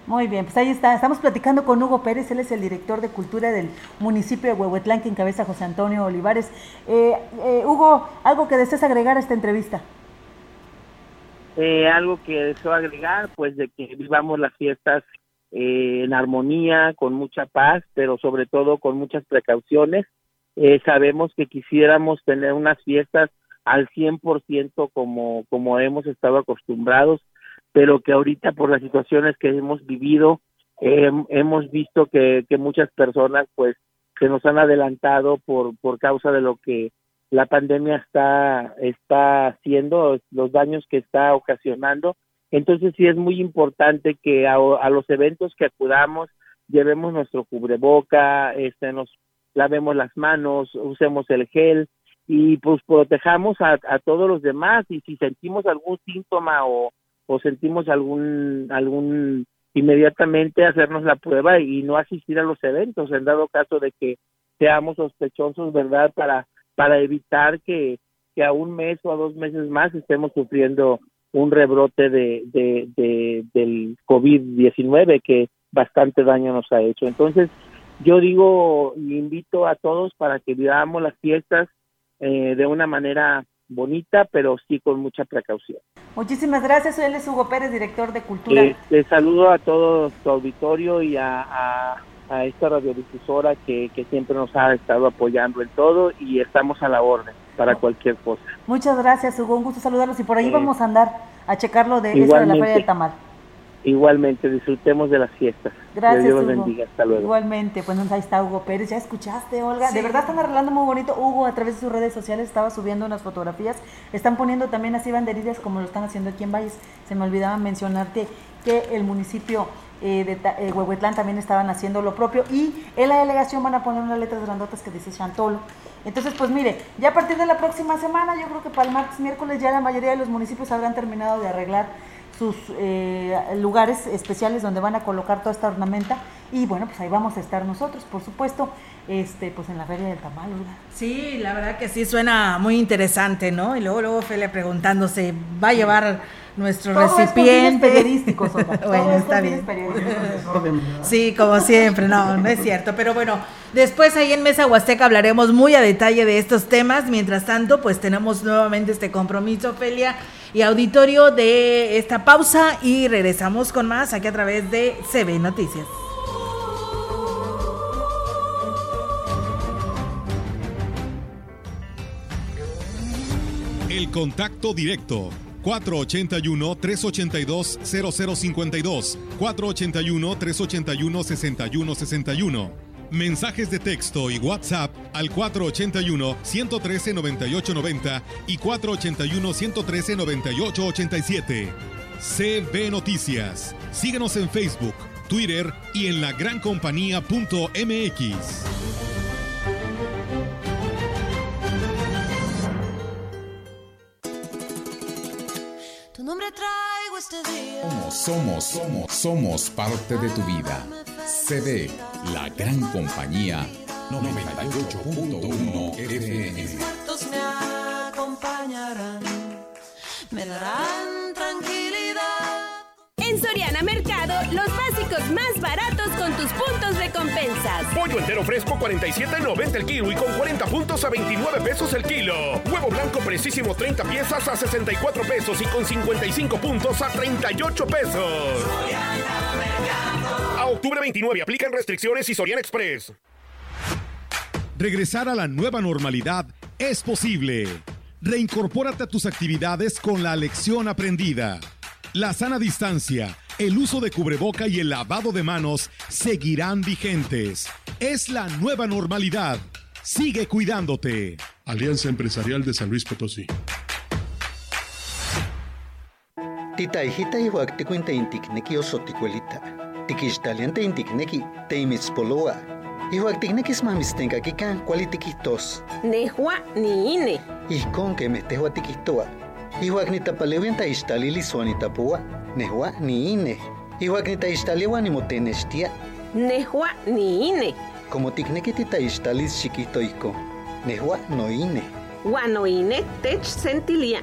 Muy bien, pues ahí está. Estamos platicando con Hugo Pérez, él es el director de cultura del municipio de Huehuetlán, que encabeza José Antonio Olivares. Eh, eh, Hugo, ¿algo que desees agregar a esta entrevista? Eh, algo que deseo agregar, pues de que vivamos las fiestas eh, en armonía, con mucha paz, pero sobre todo con muchas precauciones. Eh, sabemos que quisiéramos tener unas fiestas al 100% como, como hemos estado acostumbrados, pero que ahorita por las situaciones que hemos vivido, hemos visto que, que muchas personas pues se nos han adelantado por, por causa de lo que la pandemia está, está haciendo, los daños que está ocasionando. Entonces sí es muy importante que a, a los eventos que acudamos llevemos nuestro cubreboca, este, nos lavemos las manos, usemos el gel y pues protejamos a, a todos los demás y si sentimos algún síntoma o, o sentimos algún algún inmediatamente hacernos la prueba y no asistir a los eventos en dado caso de que seamos sospechosos, ¿verdad? Para, para evitar que, que a un mes o a dos meses más estemos sufriendo un rebrote de, de, de del COVID-19 que bastante daño nos ha hecho. Entonces, yo digo, invito a todos para que vivamos las fiestas eh, de una manera bonita, pero sí con mucha precaución. Muchísimas gracias. Él es Hugo Pérez, director de Cultura. Eh, les saludo a todo tu auditorio y a, a, a esta radiodifusora que, que siempre nos ha estado apoyando en todo y estamos a la orden para cualquier cosa. Muchas gracias, Hugo. Un gusto saludarlos y por ahí Eh, vamos a andar a checarlo de, eso de la. Feria del Tamal. Igualmente, disfrutemos de las fiestas. Gracias, Que Dios los Hugo. bendiga. Hasta luego. Igualmente, pues ahí está Hugo Pérez. Ya escuchaste, Olga. Sí. De verdad están arreglando muy bonito. Hugo, a través de sus redes sociales, estaba subiendo unas fotografías. Están poniendo también así banderillas como lo están haciendo aquí en Valles. Se me olvidaba mencionarte que el municipio eh, de eh, Huehuetlán también estaban haciendo lo propio. Y en la delegación van a poner unas letras grandotas que dice Chantolo. Entonces, pues mire, ya a partir de la próxima semana, yo creo que para el martes, miércoles, ya la mayoría de los municipios habrán terminado de arreglar sus eh, lugares especiales donde van a colocar toda esta ornamenta y bueno pues ahí vamos a estar nosotros por supuesto este pues en la feria del tamal. Sí, la verdad que sí suena muy interesante, ¿no? Y luego luego Felia preguntándose, ¿va a llevar nuestro Todo es recipiente? periodísticos, Olga. Todo bueno, es con está fines bien. periodísticos. Sí, como siempre, no, no es cierto. Pero bueno, después ahí en Mesa Huasteca hablaremos muy a detalle de estos temas. Mientras tanto, pues tenemos nuevamente este compromiso, Felia y auditorio de esta pausa y regresamos con más aquí a través de CB Noticias. El contacto directo 481-382-0052, 481-381-6161. Mensajes de texto y WhatsApp al 481-113-9890 y 481-113-9887. CB Noticias. Síguenos en Facebook, Twitter y en lagrancompañía.mx. Tu nombre día. Somos, somos, somos, somos parte de tu vida. CD, la gran compañía 98.1 FM. Me acompañarán, me darán tranquilidad. En Soriana Mercado, los más baratos con tus puntos de compensas. Pollo entero fresco 47.90 el kilo y con 40 puntos a 29 pesos el kilo. Huevo blanco precisísimo 30 piezas a 64 pesos y con 55 puntos a 38 pesos. A octubre 29 aplican restricciones y Soriana Express. Regresar a la nueva normalidad es posible. Reincorpórate a tus actividades con la lección aprendida. La sana distancia, el uso de cubreboca y el lavado de manos seguirán vigentes. Es la nueva normalidad. Sigue cuidándote. Alianza Empresarial de San Luis Potosí. Titaijita ihuak tikuinta intikneki osoticuelita. Tikixtalianta intikneki teimitzpoloa. Ihuak tiknekis mamistenkakikan kuali tikihtos. Nehua ni ine. Ijkon kemeh tehua tikihtoa. Ihuak nitapalewian taixtalili suanitapua. Nehua ni ine. Ihuak nitaixtaliwa nimotenextia. Nehua ni ine. Como tikneki titaixtalis chiquito ijkon. Nehua no ine. Guano ine tech sentilia.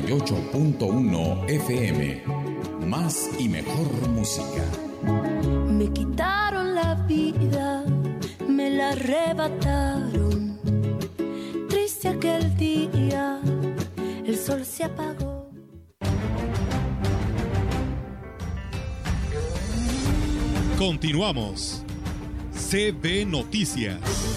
.1 FM. Más y mejor música. Me quitaron la vida, me la arrebataron. Triste aquel día, el sol se apagó. Continuamos. CB Noticias.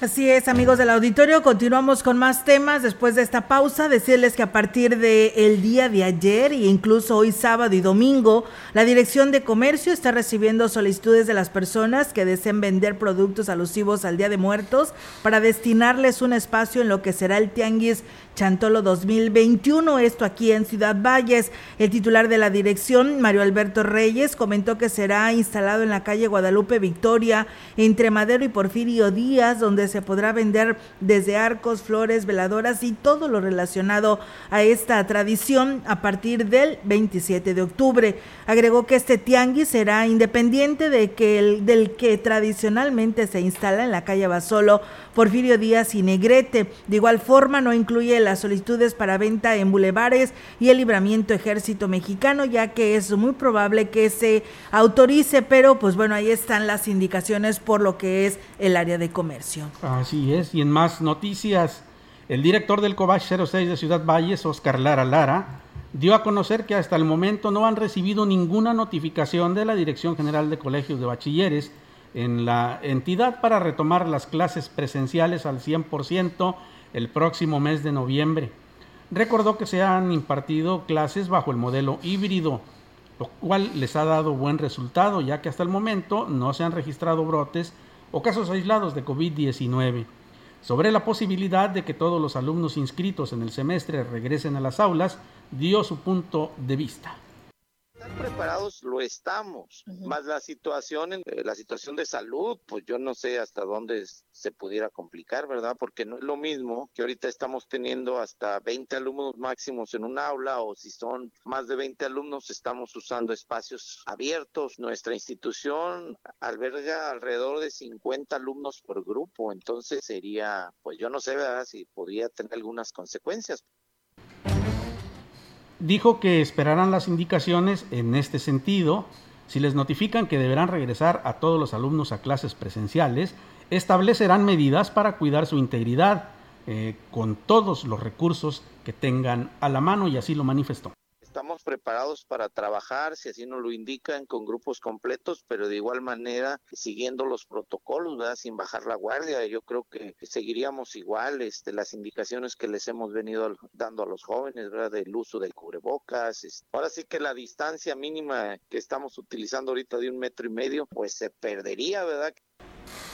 Así es, amigos del auditorio, continuamos con más temas después de esta pausa. Decirles que a partir del el día de ayer e incluso hoy sábado y domingo, la Dirección de Comercio está recibiendo solicitudes de las personas que deseen vender productos alusivos al Día de Muertos para destinarles un espacio en lo que será el Tianguis Chantolo 2021, esto aquí en Ciudad Valles. El titular de la dirección, Mario Alberto Reyes, comentó que será instalado en la calle Guadalupe Victoria, entre Madero y Porfirio Díaz, donde se podrá vender desde arcos, flores, veladoras y todo lo relacionado a esta tradición a partir del 27 de octubre. Agregó que este tianguis será independiente de que el, del que tradicionalmente se instala en la calle Basolo, Porfirio Díaz y Negrete. De igual forma, no incluye las solicitudes para venta en bulevares y el libramiento ejército mexicano, ya que es muy probable que se autorice, pero pues bueno, ahí están las indicaciones por lo que es el área de comercio. Así es, y en más noticias, el director del COBACH 06 de Ciudad Valles, Oscar Lara Lara, dio a conocer que hasta el momento no han recibido ninguna notificación de la Dirección General de Colegios de Bachilleres en la entidad para retomar las clases presenciales al 100% el próximo mes de noviembre. Recordó que se han impartido clases bajo el modelo híbrido, lo cual les ha dado buen resultado, ya que hasta el momento no se han registrado brotes o casos aislados de COVID-19. Sobre la posibilidad de que todos los alumnos inscritos en el semestre regresen a las aulas, dio su punto de vista preparados lo estamos, más la situación, eh, la situación de salud, pues yo no sé hasta dónde se pudiera complicar, ¿verdad? Porque no es lo mismo que ahorita estamos teniendo hasta 20 alumnos máximos en un aula o si son más de 20 alumnos estamos usando espacios abiertos. Nuestra institución alberga alrededor de 50 alumnos por grupo, entonces sería, pues yo no sé, ¿verdad? Si podría tener algunas consecuencias dijo que esperarán las indicaciones en este sentido. Si les notifican que deberán regresar a todos los alumnos a clases presenciales, establecerán medidas para cuidar su integridad eh, con todos los recursos que tengan a la mano y así lo manifestó estamos preparados para trabajar, si así nos lo indican, con grupos completos, pero de igual manera siguiendo los protocolos, ¿verdad? Sin bajar la guardia. Yo creo que seguiríamos igual este, las indicaciones que les hemos venido dando a los jóvenes, ¿verdad? Del uso del cubrebocas. Ahora sí que la distancia mínima que estamos utilizando ahorita de un metro y medio, pues se perdería, ¿verdad?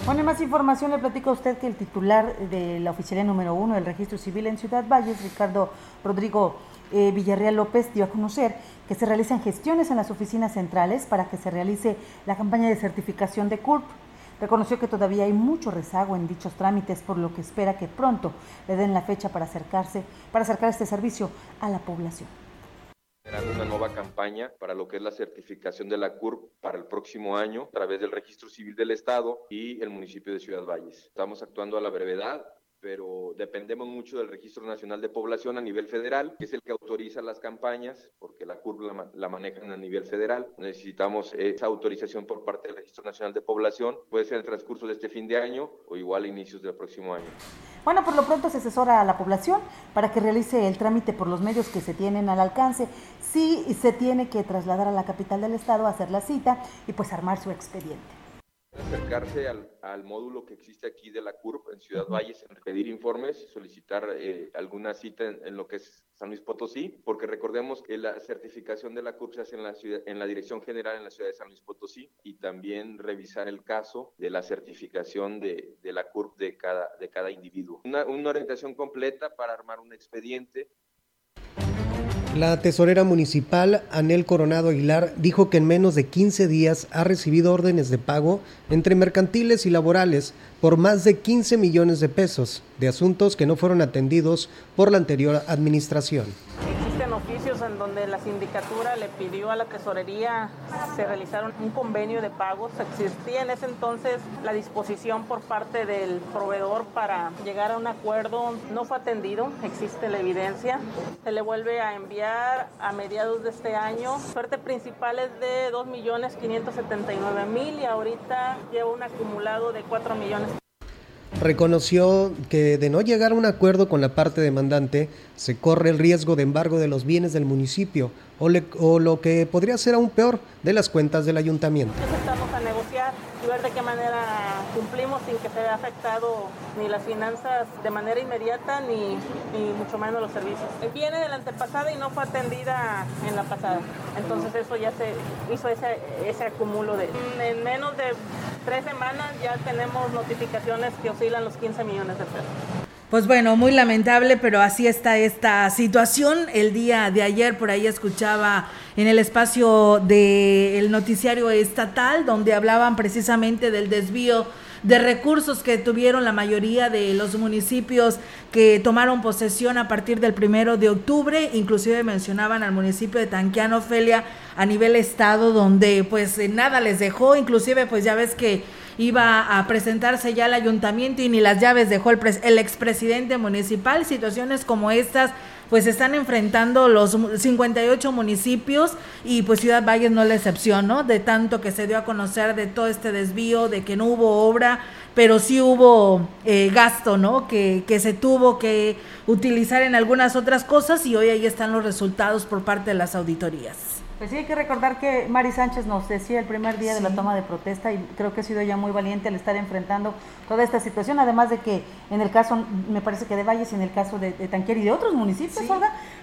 Bueno, más información le platico a usted que el titular de la oficialía número uno del registro civil en Ciudad Valles, Ricardo Rodrigo eh, Villarreal López dio a conocer que se realizan gestiones en las oficinas centrales para que se realice la campaña de certificación de CURP. Reconoció que todavía hay mucho rezago en dichos trámites, por lo que espera que pronto le den la fecha para acercarse, para acercar este servicio a la población una nueva campaña para lo que es la certificación de la CURP para el próximo año a través del Registro Civil del Estado y el municipio de Ciudad Valles. Estamos actuando a la brevedad pero dependemos mucho del Registro Nacional de Población a nivel federal, que es el que autoriza las campañas, porque la curva la, manejan a nivel federal. Necesitamos esa autorización por parte del Registro Nacional de Población, puede ser en el transcurso de este fin de año o igual inicios del próximo año. Bueno, por lo pronto se asesora a la población para que realice el trámite por los medios que se tienen al alcance. Sí se tiene que trasladar a la capital del estado hacer la cita y pues armar su expediente acercarse al, módulo que existe aquí de la CURP en Ciudad Valles, pedir informes, solicitar eh, alguna cita en, lo que es San Luis Potosí, porque recordemos que la certificación de la CURP se hace en la, ciudad, en la Dirección General en la ciudad de San Luis Potosí y también revisar el caso de la certificación de, de la CURP de cada, de cada individuo. Una, una orientación completa para armar un expediente la tesorera municipal, Anel Coronado Aguilar, dijo que en menos de 15 días ha recibido órdenes de pago entre mercantiles y laborales por más de 15 millones de pesos de asuntos que no fueron atendidos por la anterior administración. En donde le pidió a la tesorería se realizaron un convenio de pagos. Existía en ese entonces la disposición por parte del proveedor para llegar a un acuerdo. No fue atendido, existe la evidencia. Se le vuelve a enviar a mediados de este año. Suerte principal es de 2.579.000 y ahorita lleva un acumulado de 4 millones reconoció que de no llegar a un acuerdo con la parte demandante, se corre el riesgo de embargo de los bienes del municipio o, o lo que podría ser aún peor, de las cuentas del ayuntamiento. A negociar y ver de qué manera sin que se vea afectado ni las finanzas de manera inmediata ni, ni mucho menos los servicios. Viene de la antepasada y no fue atendida en la pasada. Entonces eso ya se hizo ese, ese acumulo de... En menos de tres semanas ya tenemos notificaciones que oscilan los 15 millones de pesos. Pues bueno, muy lamentable, pero así está esta situación. El día de ayer por ahí escuchaba en el espacio del noticiario estatal donde hablaban precisamente del desvío de recursos que tuvieron la mayoría de los municipios que tomaron posesión a partir del primero de octubre, inclusive mencionaban al municipio de Tanquiano Ofelia a nivel estado, donde pues nada les dejó, inclusive pues ya ves que iba a presentarse ya al ayuntamiento y ni las llaves dejó el, el expresidente municipal. Situaciones como estas pues están enfrentando los 58 municipios y pues Ciudad Valles no la excepción, ¿no? De tanto que se dio a conocer de todo este desvío, de que no hubo obra, pero sí hubo eh, gasto, ¿no? Que, que se tuvo que utilizar en algunas otras cosas y hoy ahí están los resultados por parte de las auditorías. Pues sí, hay que recordar que Mari Sánchez nos decía el primer día de la toma de protesta y creo que ha sido ya muy valiente al estar enfrentando toda esta situación, además de que en el caso, me parece que de Valles y en el caso de, Tanquier y de otros municipios,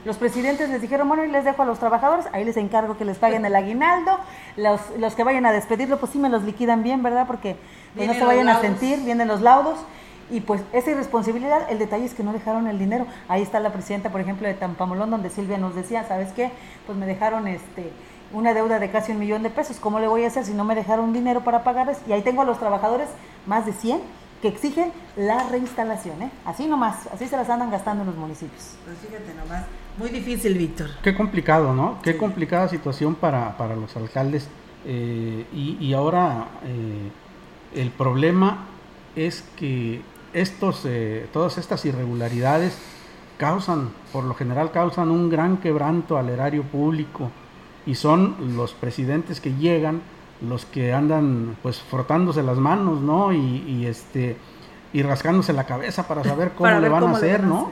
los presidentes les dijeron, bueno, y les dejo a los trabajadores, ahí les encargo que les paguen el aguinaldo, los, los que vayan a despedirlo, pues sí me los liquidan bien, ¿verdad? Porque no se vayan a sentir, vienen los laudos. Y pues esa irresponsabilidad, el detalle es que no dejaron el dinero. Ahí está la presidenta, por ejemplo, de Tampamolón, donde Silvia nos decía, ¿sabes qué? Pues me dejaron este una deuda de casi un millón de pesos. ¿Cómo le voy a hacer si no me dejaron dinero para pagarles? Y ahí tengo a los trabajadores, más de 100, que exigen la reinstalación. ¿eh? Así nomás, así se las andan gastando en los municipios. Pues fíjate nomás, muy difícil, Víctor. Qué complicado, ¿no? Qué complicada situación para, para los alcaldes. Eh, y, y, ahora eh, el problema es que estos, eh, todas estas irregularidades causan, por lo general causan un gran quebranto al erario público y son los presidentes que llegan los que andan pues frotándose las manos, ¿no? Y, este y rascándose la cabeza para saber cómo le van a hacer, ¿no?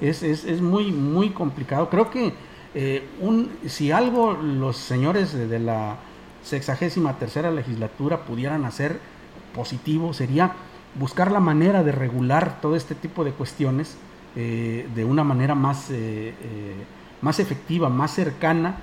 Es, es, es, muy, muy complicado. Creo que eh, un, si algo los señores de, de la sexagésima tercera legislatura pudieran hacer positivo sería buscar la manera de regular todo este tipo de cuestiones eh, de una manera más, eh, eh, más efectiva, más cercana,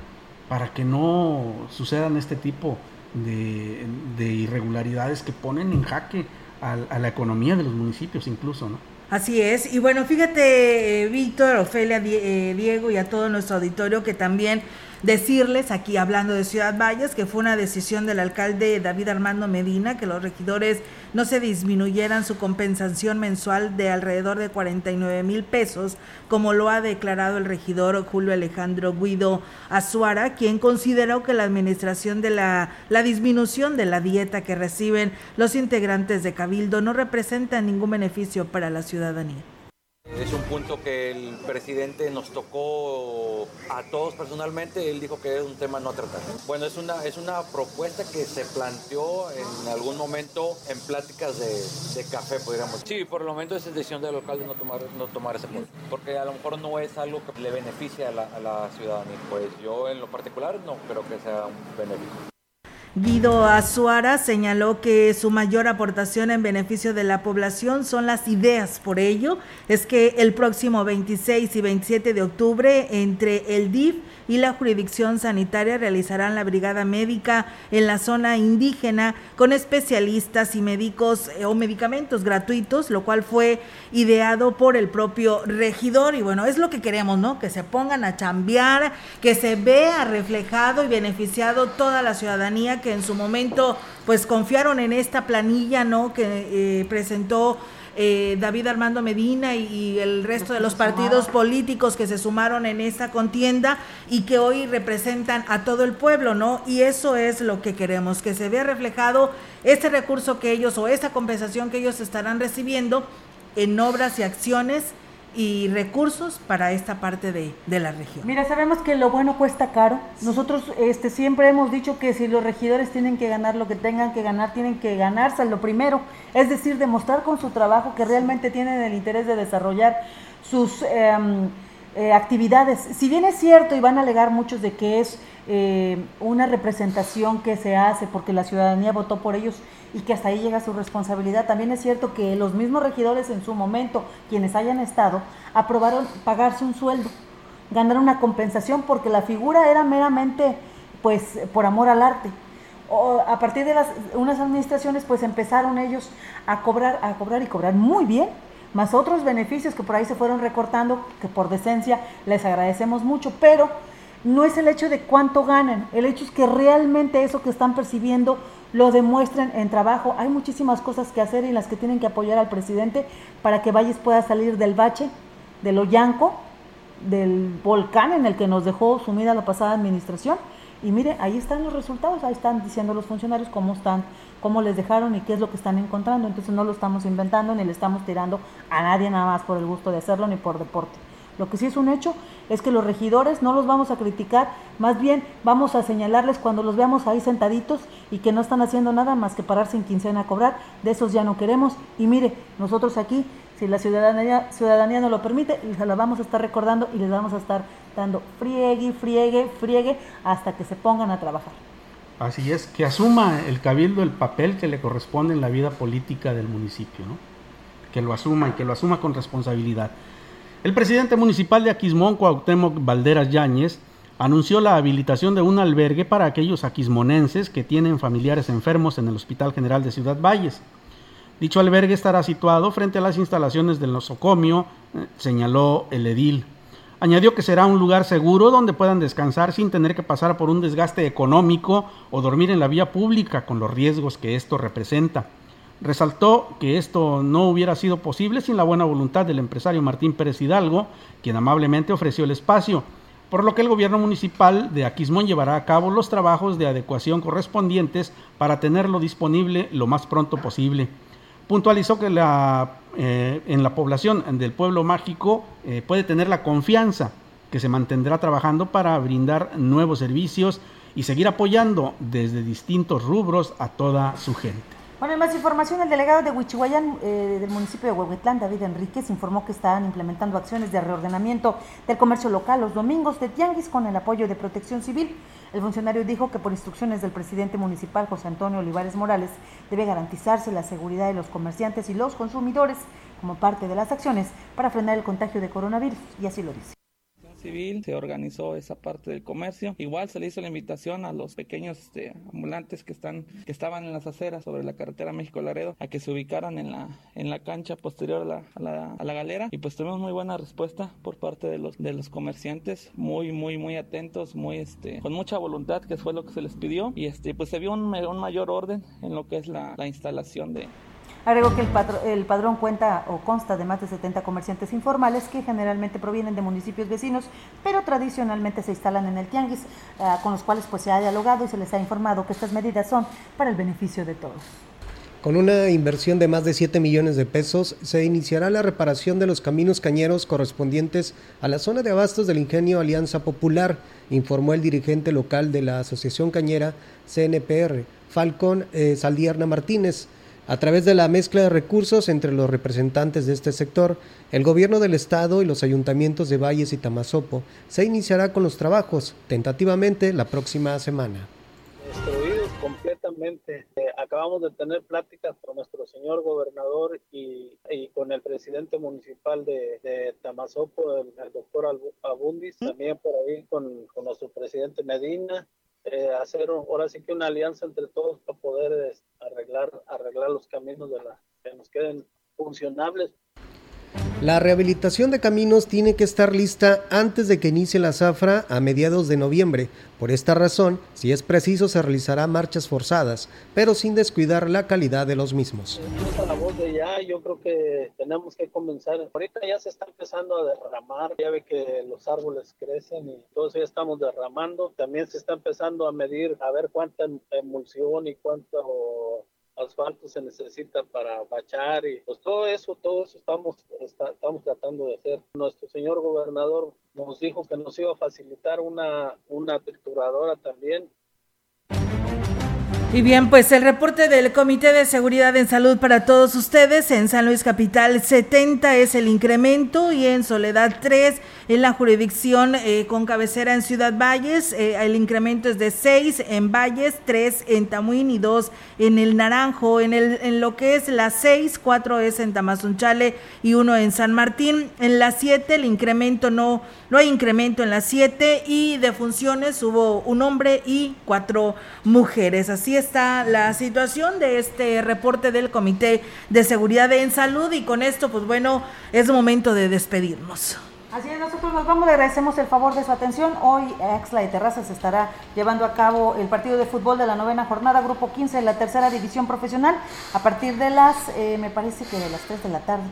para que no sucedan este tipo de, irregularidades que ponen en jaque a, la economía de los municipios incluso, ¿no? Así es, y bueno, fíjate, Víctor, Ofelia, Diego y a todo nuestro auditorio que también Decirles aquí hablando de Ciudad Valles que fue una decisión del alcalde David Armando Medina que los regidores no se disminuyeran su compensación mensual de alrededor de 49 mil pesos, como lo ha declarado el regidor Julio Alejandro Guido Azuara, quien consideró que la administración de la, la disminución de la dieta que reciben los integrantes de Cabildo no representa ningún beneficio para la ciudadanía. Es un punto que el presidente nos tocó a todos personalmente, él dijo que es un tema no tratar. Bueno, es una, es una propuesta que se planteó en algún momento en pláticas de, café, podríamos. Sí, por el momento es decisión del alcalde no tomar, no tomar ese punto, porque a lo mejor no es algo que le beneficie a la, a la ciudadanía. Pues yo en lo particular no creo que sea un beneficio. Guido Azuara señaló que su mayor aportación en beneficio de la población son las ideas. Por ello, es que el próximo 26 y 27 de octubre, entre el DIF y la jurisdicción sanitaria realizarán la brigada médica en la zona indígena con especialistas y médicos eh, o medicamentos gratuitos, lo cual fue ideado por el propio regidor y bueno, es lo que queremos, ¿no? Que se pongan a chambear, que se vea reflejado y beneficiado toda la ciudadanía que en su momento pues confiaron en esta planilla, ¿no? Que eh, presentó eh, David Armando Medina y, el resto de los partidos políticos que se sumaron en esta contienda y que hoy representan a todo el pueblo, ¿no? Y eso es lo que queremos, que se vea reflejado este recurso que ellos o esta compensación que ellos estarán recibiendo en obras y acciones y recursos para esta parte de, la región. Mira, sabemos que lo bueno cuesta caro. Nosotros este, siempre hemos dicho que si los regidores tienen que ganar lo que tengan que ganar, tienen que ganarse lo primero, es decir, demostrar con su trabajo que realmente tienen el interés de desarrollar sus em, eh, actividades. Si bien es cierto y van a alegar muchos de que es eh, una representación que se hace porque la ciudadanía votó por ellos y que hasta ahí llega su responsabilidad. También es cierto que los mismos regidores en su momento, quienes hayan estado, aprobaron pagarse un sueldo, ganar una compensación porque la figura era meramente pues por amor al arte. A partir de unas administraciones pues empezaron ellos a cobrar a cobrar y cobrar muy bien más otros beneficios que por ahí se fueron recortando que por decencia les agradecemos mucho pero no es el hecho de cuánto ganan, el hecho es que realmente eso que están percibiendo lo demuestren en trabajo. Hay muchísimas cosas que hacer y las que tienen que apoyar al presidente para que Valles pueda salir del bache, del hoyanco, del volcán en el que nos dejó sumida la pasada administración. Y mire, ahí están los resultados, ahí están diciendo los funcionarios cómo están, cómo les dejaron y qué es lo que están encontrando. Entonces no lo estamos inventando ni le estamos tirando a nadie nada más por el gusto de hacerlo ni por deporte. Lo que sí es un hecho es que los regidores no los vamos a criticar, más bien vamos a señalarles cuando los veamos ahí sentaditos y que no están haciendo nada más que pararse en quincena a cobrar, de esos ya no queremos. Y mire, nosotros aquí, si la ciudadanía, ciudadanía no lo permite, se la vamos a estar recordando y les vamos a estar dando friegue, friegue, friegue hasta que se pongan a trabajar. Así es, que asuma el cabildo el papel que le corresponde en la vida política del municipio, ¿no? Que lo asuma y que lo asuma con responsabilidad. El presidente municipal de Aquismón, Cuauhtémoc Valderas Yáñez, anunció la habilitación de un albergue para aquellos aquismonenses que tienen familiares enfermos en el Hospital General de Ciudad Valles. Dicho albergue estará situado frente a las instalaciones del nosocomio, eh, señaló el edil. Añadió que será un lugar seguro donde puedan descansar sin tener que pasar por un desgaste económico o dormir en la vía pública con los riesgos que esto representa. Resaltó que esto no hubiera sido posible sin la buena voluntad del empresario Martín Pérez Hidalgo, quien amablemente ofreció el espacio, por lo que el gobierno municipal de Aquismón llevará a cabo los trabajos de adecuación correspondientes para tenerlo disponible lo más pronto posible. Puntualizó que la, eh, en la población del pueblo mágico eh, puede tener la confianza que se mantendrá trabajando para brindar nuevos servicios y seguir apoyando desde distintos rubros a toda su gente. Bueno, en más información, el delegado de Huichihuayán eh, del municipio de Huehuetlán, David Enríquez, informó que están implementando acciones de reordenamiento del comercio local los domingos de Tianguis con el apoyo de Protección Civil. El funcionario dijo que por instrucciones del presidente municipal José Antonio Olivares Morales debe garantizarse la seguridad de los comerciantes y los consumidores como parte de las acciones para frenar el contagio de coronavirus, y así lo dice civil, se organizó esa parte del comercio. Igual se le hizo la invitación a los pequeños este, ambulantes que están que estaban en las aceras sobre la carretera México Laredo a que se ubicaran en la en la cancha posterior a la, a la, galera. Y pues tuvimos muy buena respuesta por parte de los de los comerciantes, muy muy muy atentos, muy este con mucha voluntad que fue lo que se les pidió. Y este pues se vio un, un mayor orden en lo que es la, la instalación de Agregó que el, padrón cuenta o consta de más de 70 comerciantes informales que generalmente provienen de municipios vecinos, pero tradicionalmente se instalan en el tianguis, uh, con los cuales pues se ha dialogado y se les ha informado que estas medidas son para el beneficio de todos. Con una inversión de más de 7 millones de pesos, se iniciará la reparación de los caminos cañeros correspondientes a la zona de abastos del ingenio Alianza Popular, informó el dirigente local de la Asociación Cañera CNPR, Falcón eh, Saldierna Martínez. A través de la mezcla de recursos entre los representantes de este sector, el gobierno del estado y los ayuntamientos de Valles y Tamazopo se iniciará con los trabajos, tentativamente la próxima semana. Destruidos completamente. Eh, acabamos de tener pláticas con nuestro señor gobernador y, y con el presidente municipal de, de Tamazopo, el, el, doctor Abundis, también por ahí con, con nuestro presidente Medina eh, hacer ahora sí que una alianza entre todos para poder arreglar, arreglar los caminos de la, que nos queden funcionables la rehabilitación de caminos tiene que estar lista antes de que inicie la zafra a mediados de noviembre. Por esta razón, si es preciso, se realizará marchas forzadas, pero sin descuidar la calidad de los mismos. La voz de ya, yo creo que tenemos que comenzar. Ahorita ya se está empezando a derramar, ya ve que los árboles crecen y todos ya estamos derramando. También se está empezando a medir, a ver cuánta emulsión y cuánto asfalto se necesita para bachar y pues todo eso, todo eso estamos, está, estamos tratando de hacer. Nuestro señor gobernador nos dijo que nos iba a facilitar una, una trituradora también Y bien, pues el reporte del Comité de Seguridad en Salud para todos ustedes. En San Luis Capital 70 es el incremento y en Soledad 3 en la jurisdicción eh, con cabecera en Ciudad Valles. Eh, el incremento es de 6 en Valles, 3 en Tamuín y 2 en el Naranjo. En, el, en lo que es la 6, 4 es en Tamazunchale y 1 en San Martín. En la 7 el incremento no, no hay incremento en la 7 y de funciones hubo un hombre y cuatro mujeres. Está la situación de este reporte del Comité de Seguridad en Salud y con esto, pues bueno, es momento de despedirnos. Así es, nosotros nos vamos, le agradecemos el favor de su atención. Hoy Axla de Terrazas estará llevando a cabo el partido de fútbol de la novena jornada, grupo 15 de la tercera división profesional, a partir de las, eh, me parece que de las 3 de la tarde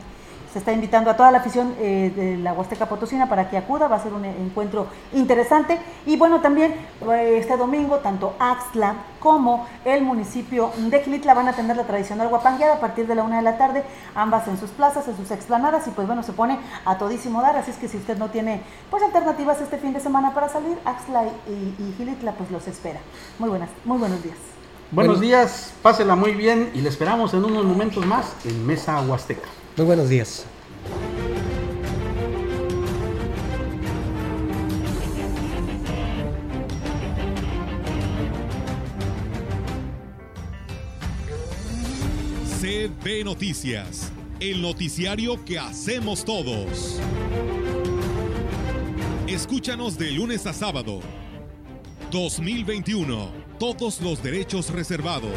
se está invitando a toda la afición eh, de la Huasteca Potosina para que acuda, va a ser un encuentro interesante. Y bueno, también eh, este domingo, tanto Axla como el municipio de Gilitla van a tener la tradicional guapangueada a partir de la una de la tarde, ambas en sus plazas, en sus explanadas, y pues bueno, se pone a todísimo dar, así es que si usted no tiene pues alternativas este fin de semana para salir, Axla y, y Gilitla pues los espera. Muy buenas, muy buenos días. Buenos días, pásela muy bien y le esperamos en unos momentos más en Mesa Huasteca. Muy buenos días. CB Noticias, el noticiario que hacemos todos. Escúchanos de lunes a sábado. 2021. Todos los derechos reservados.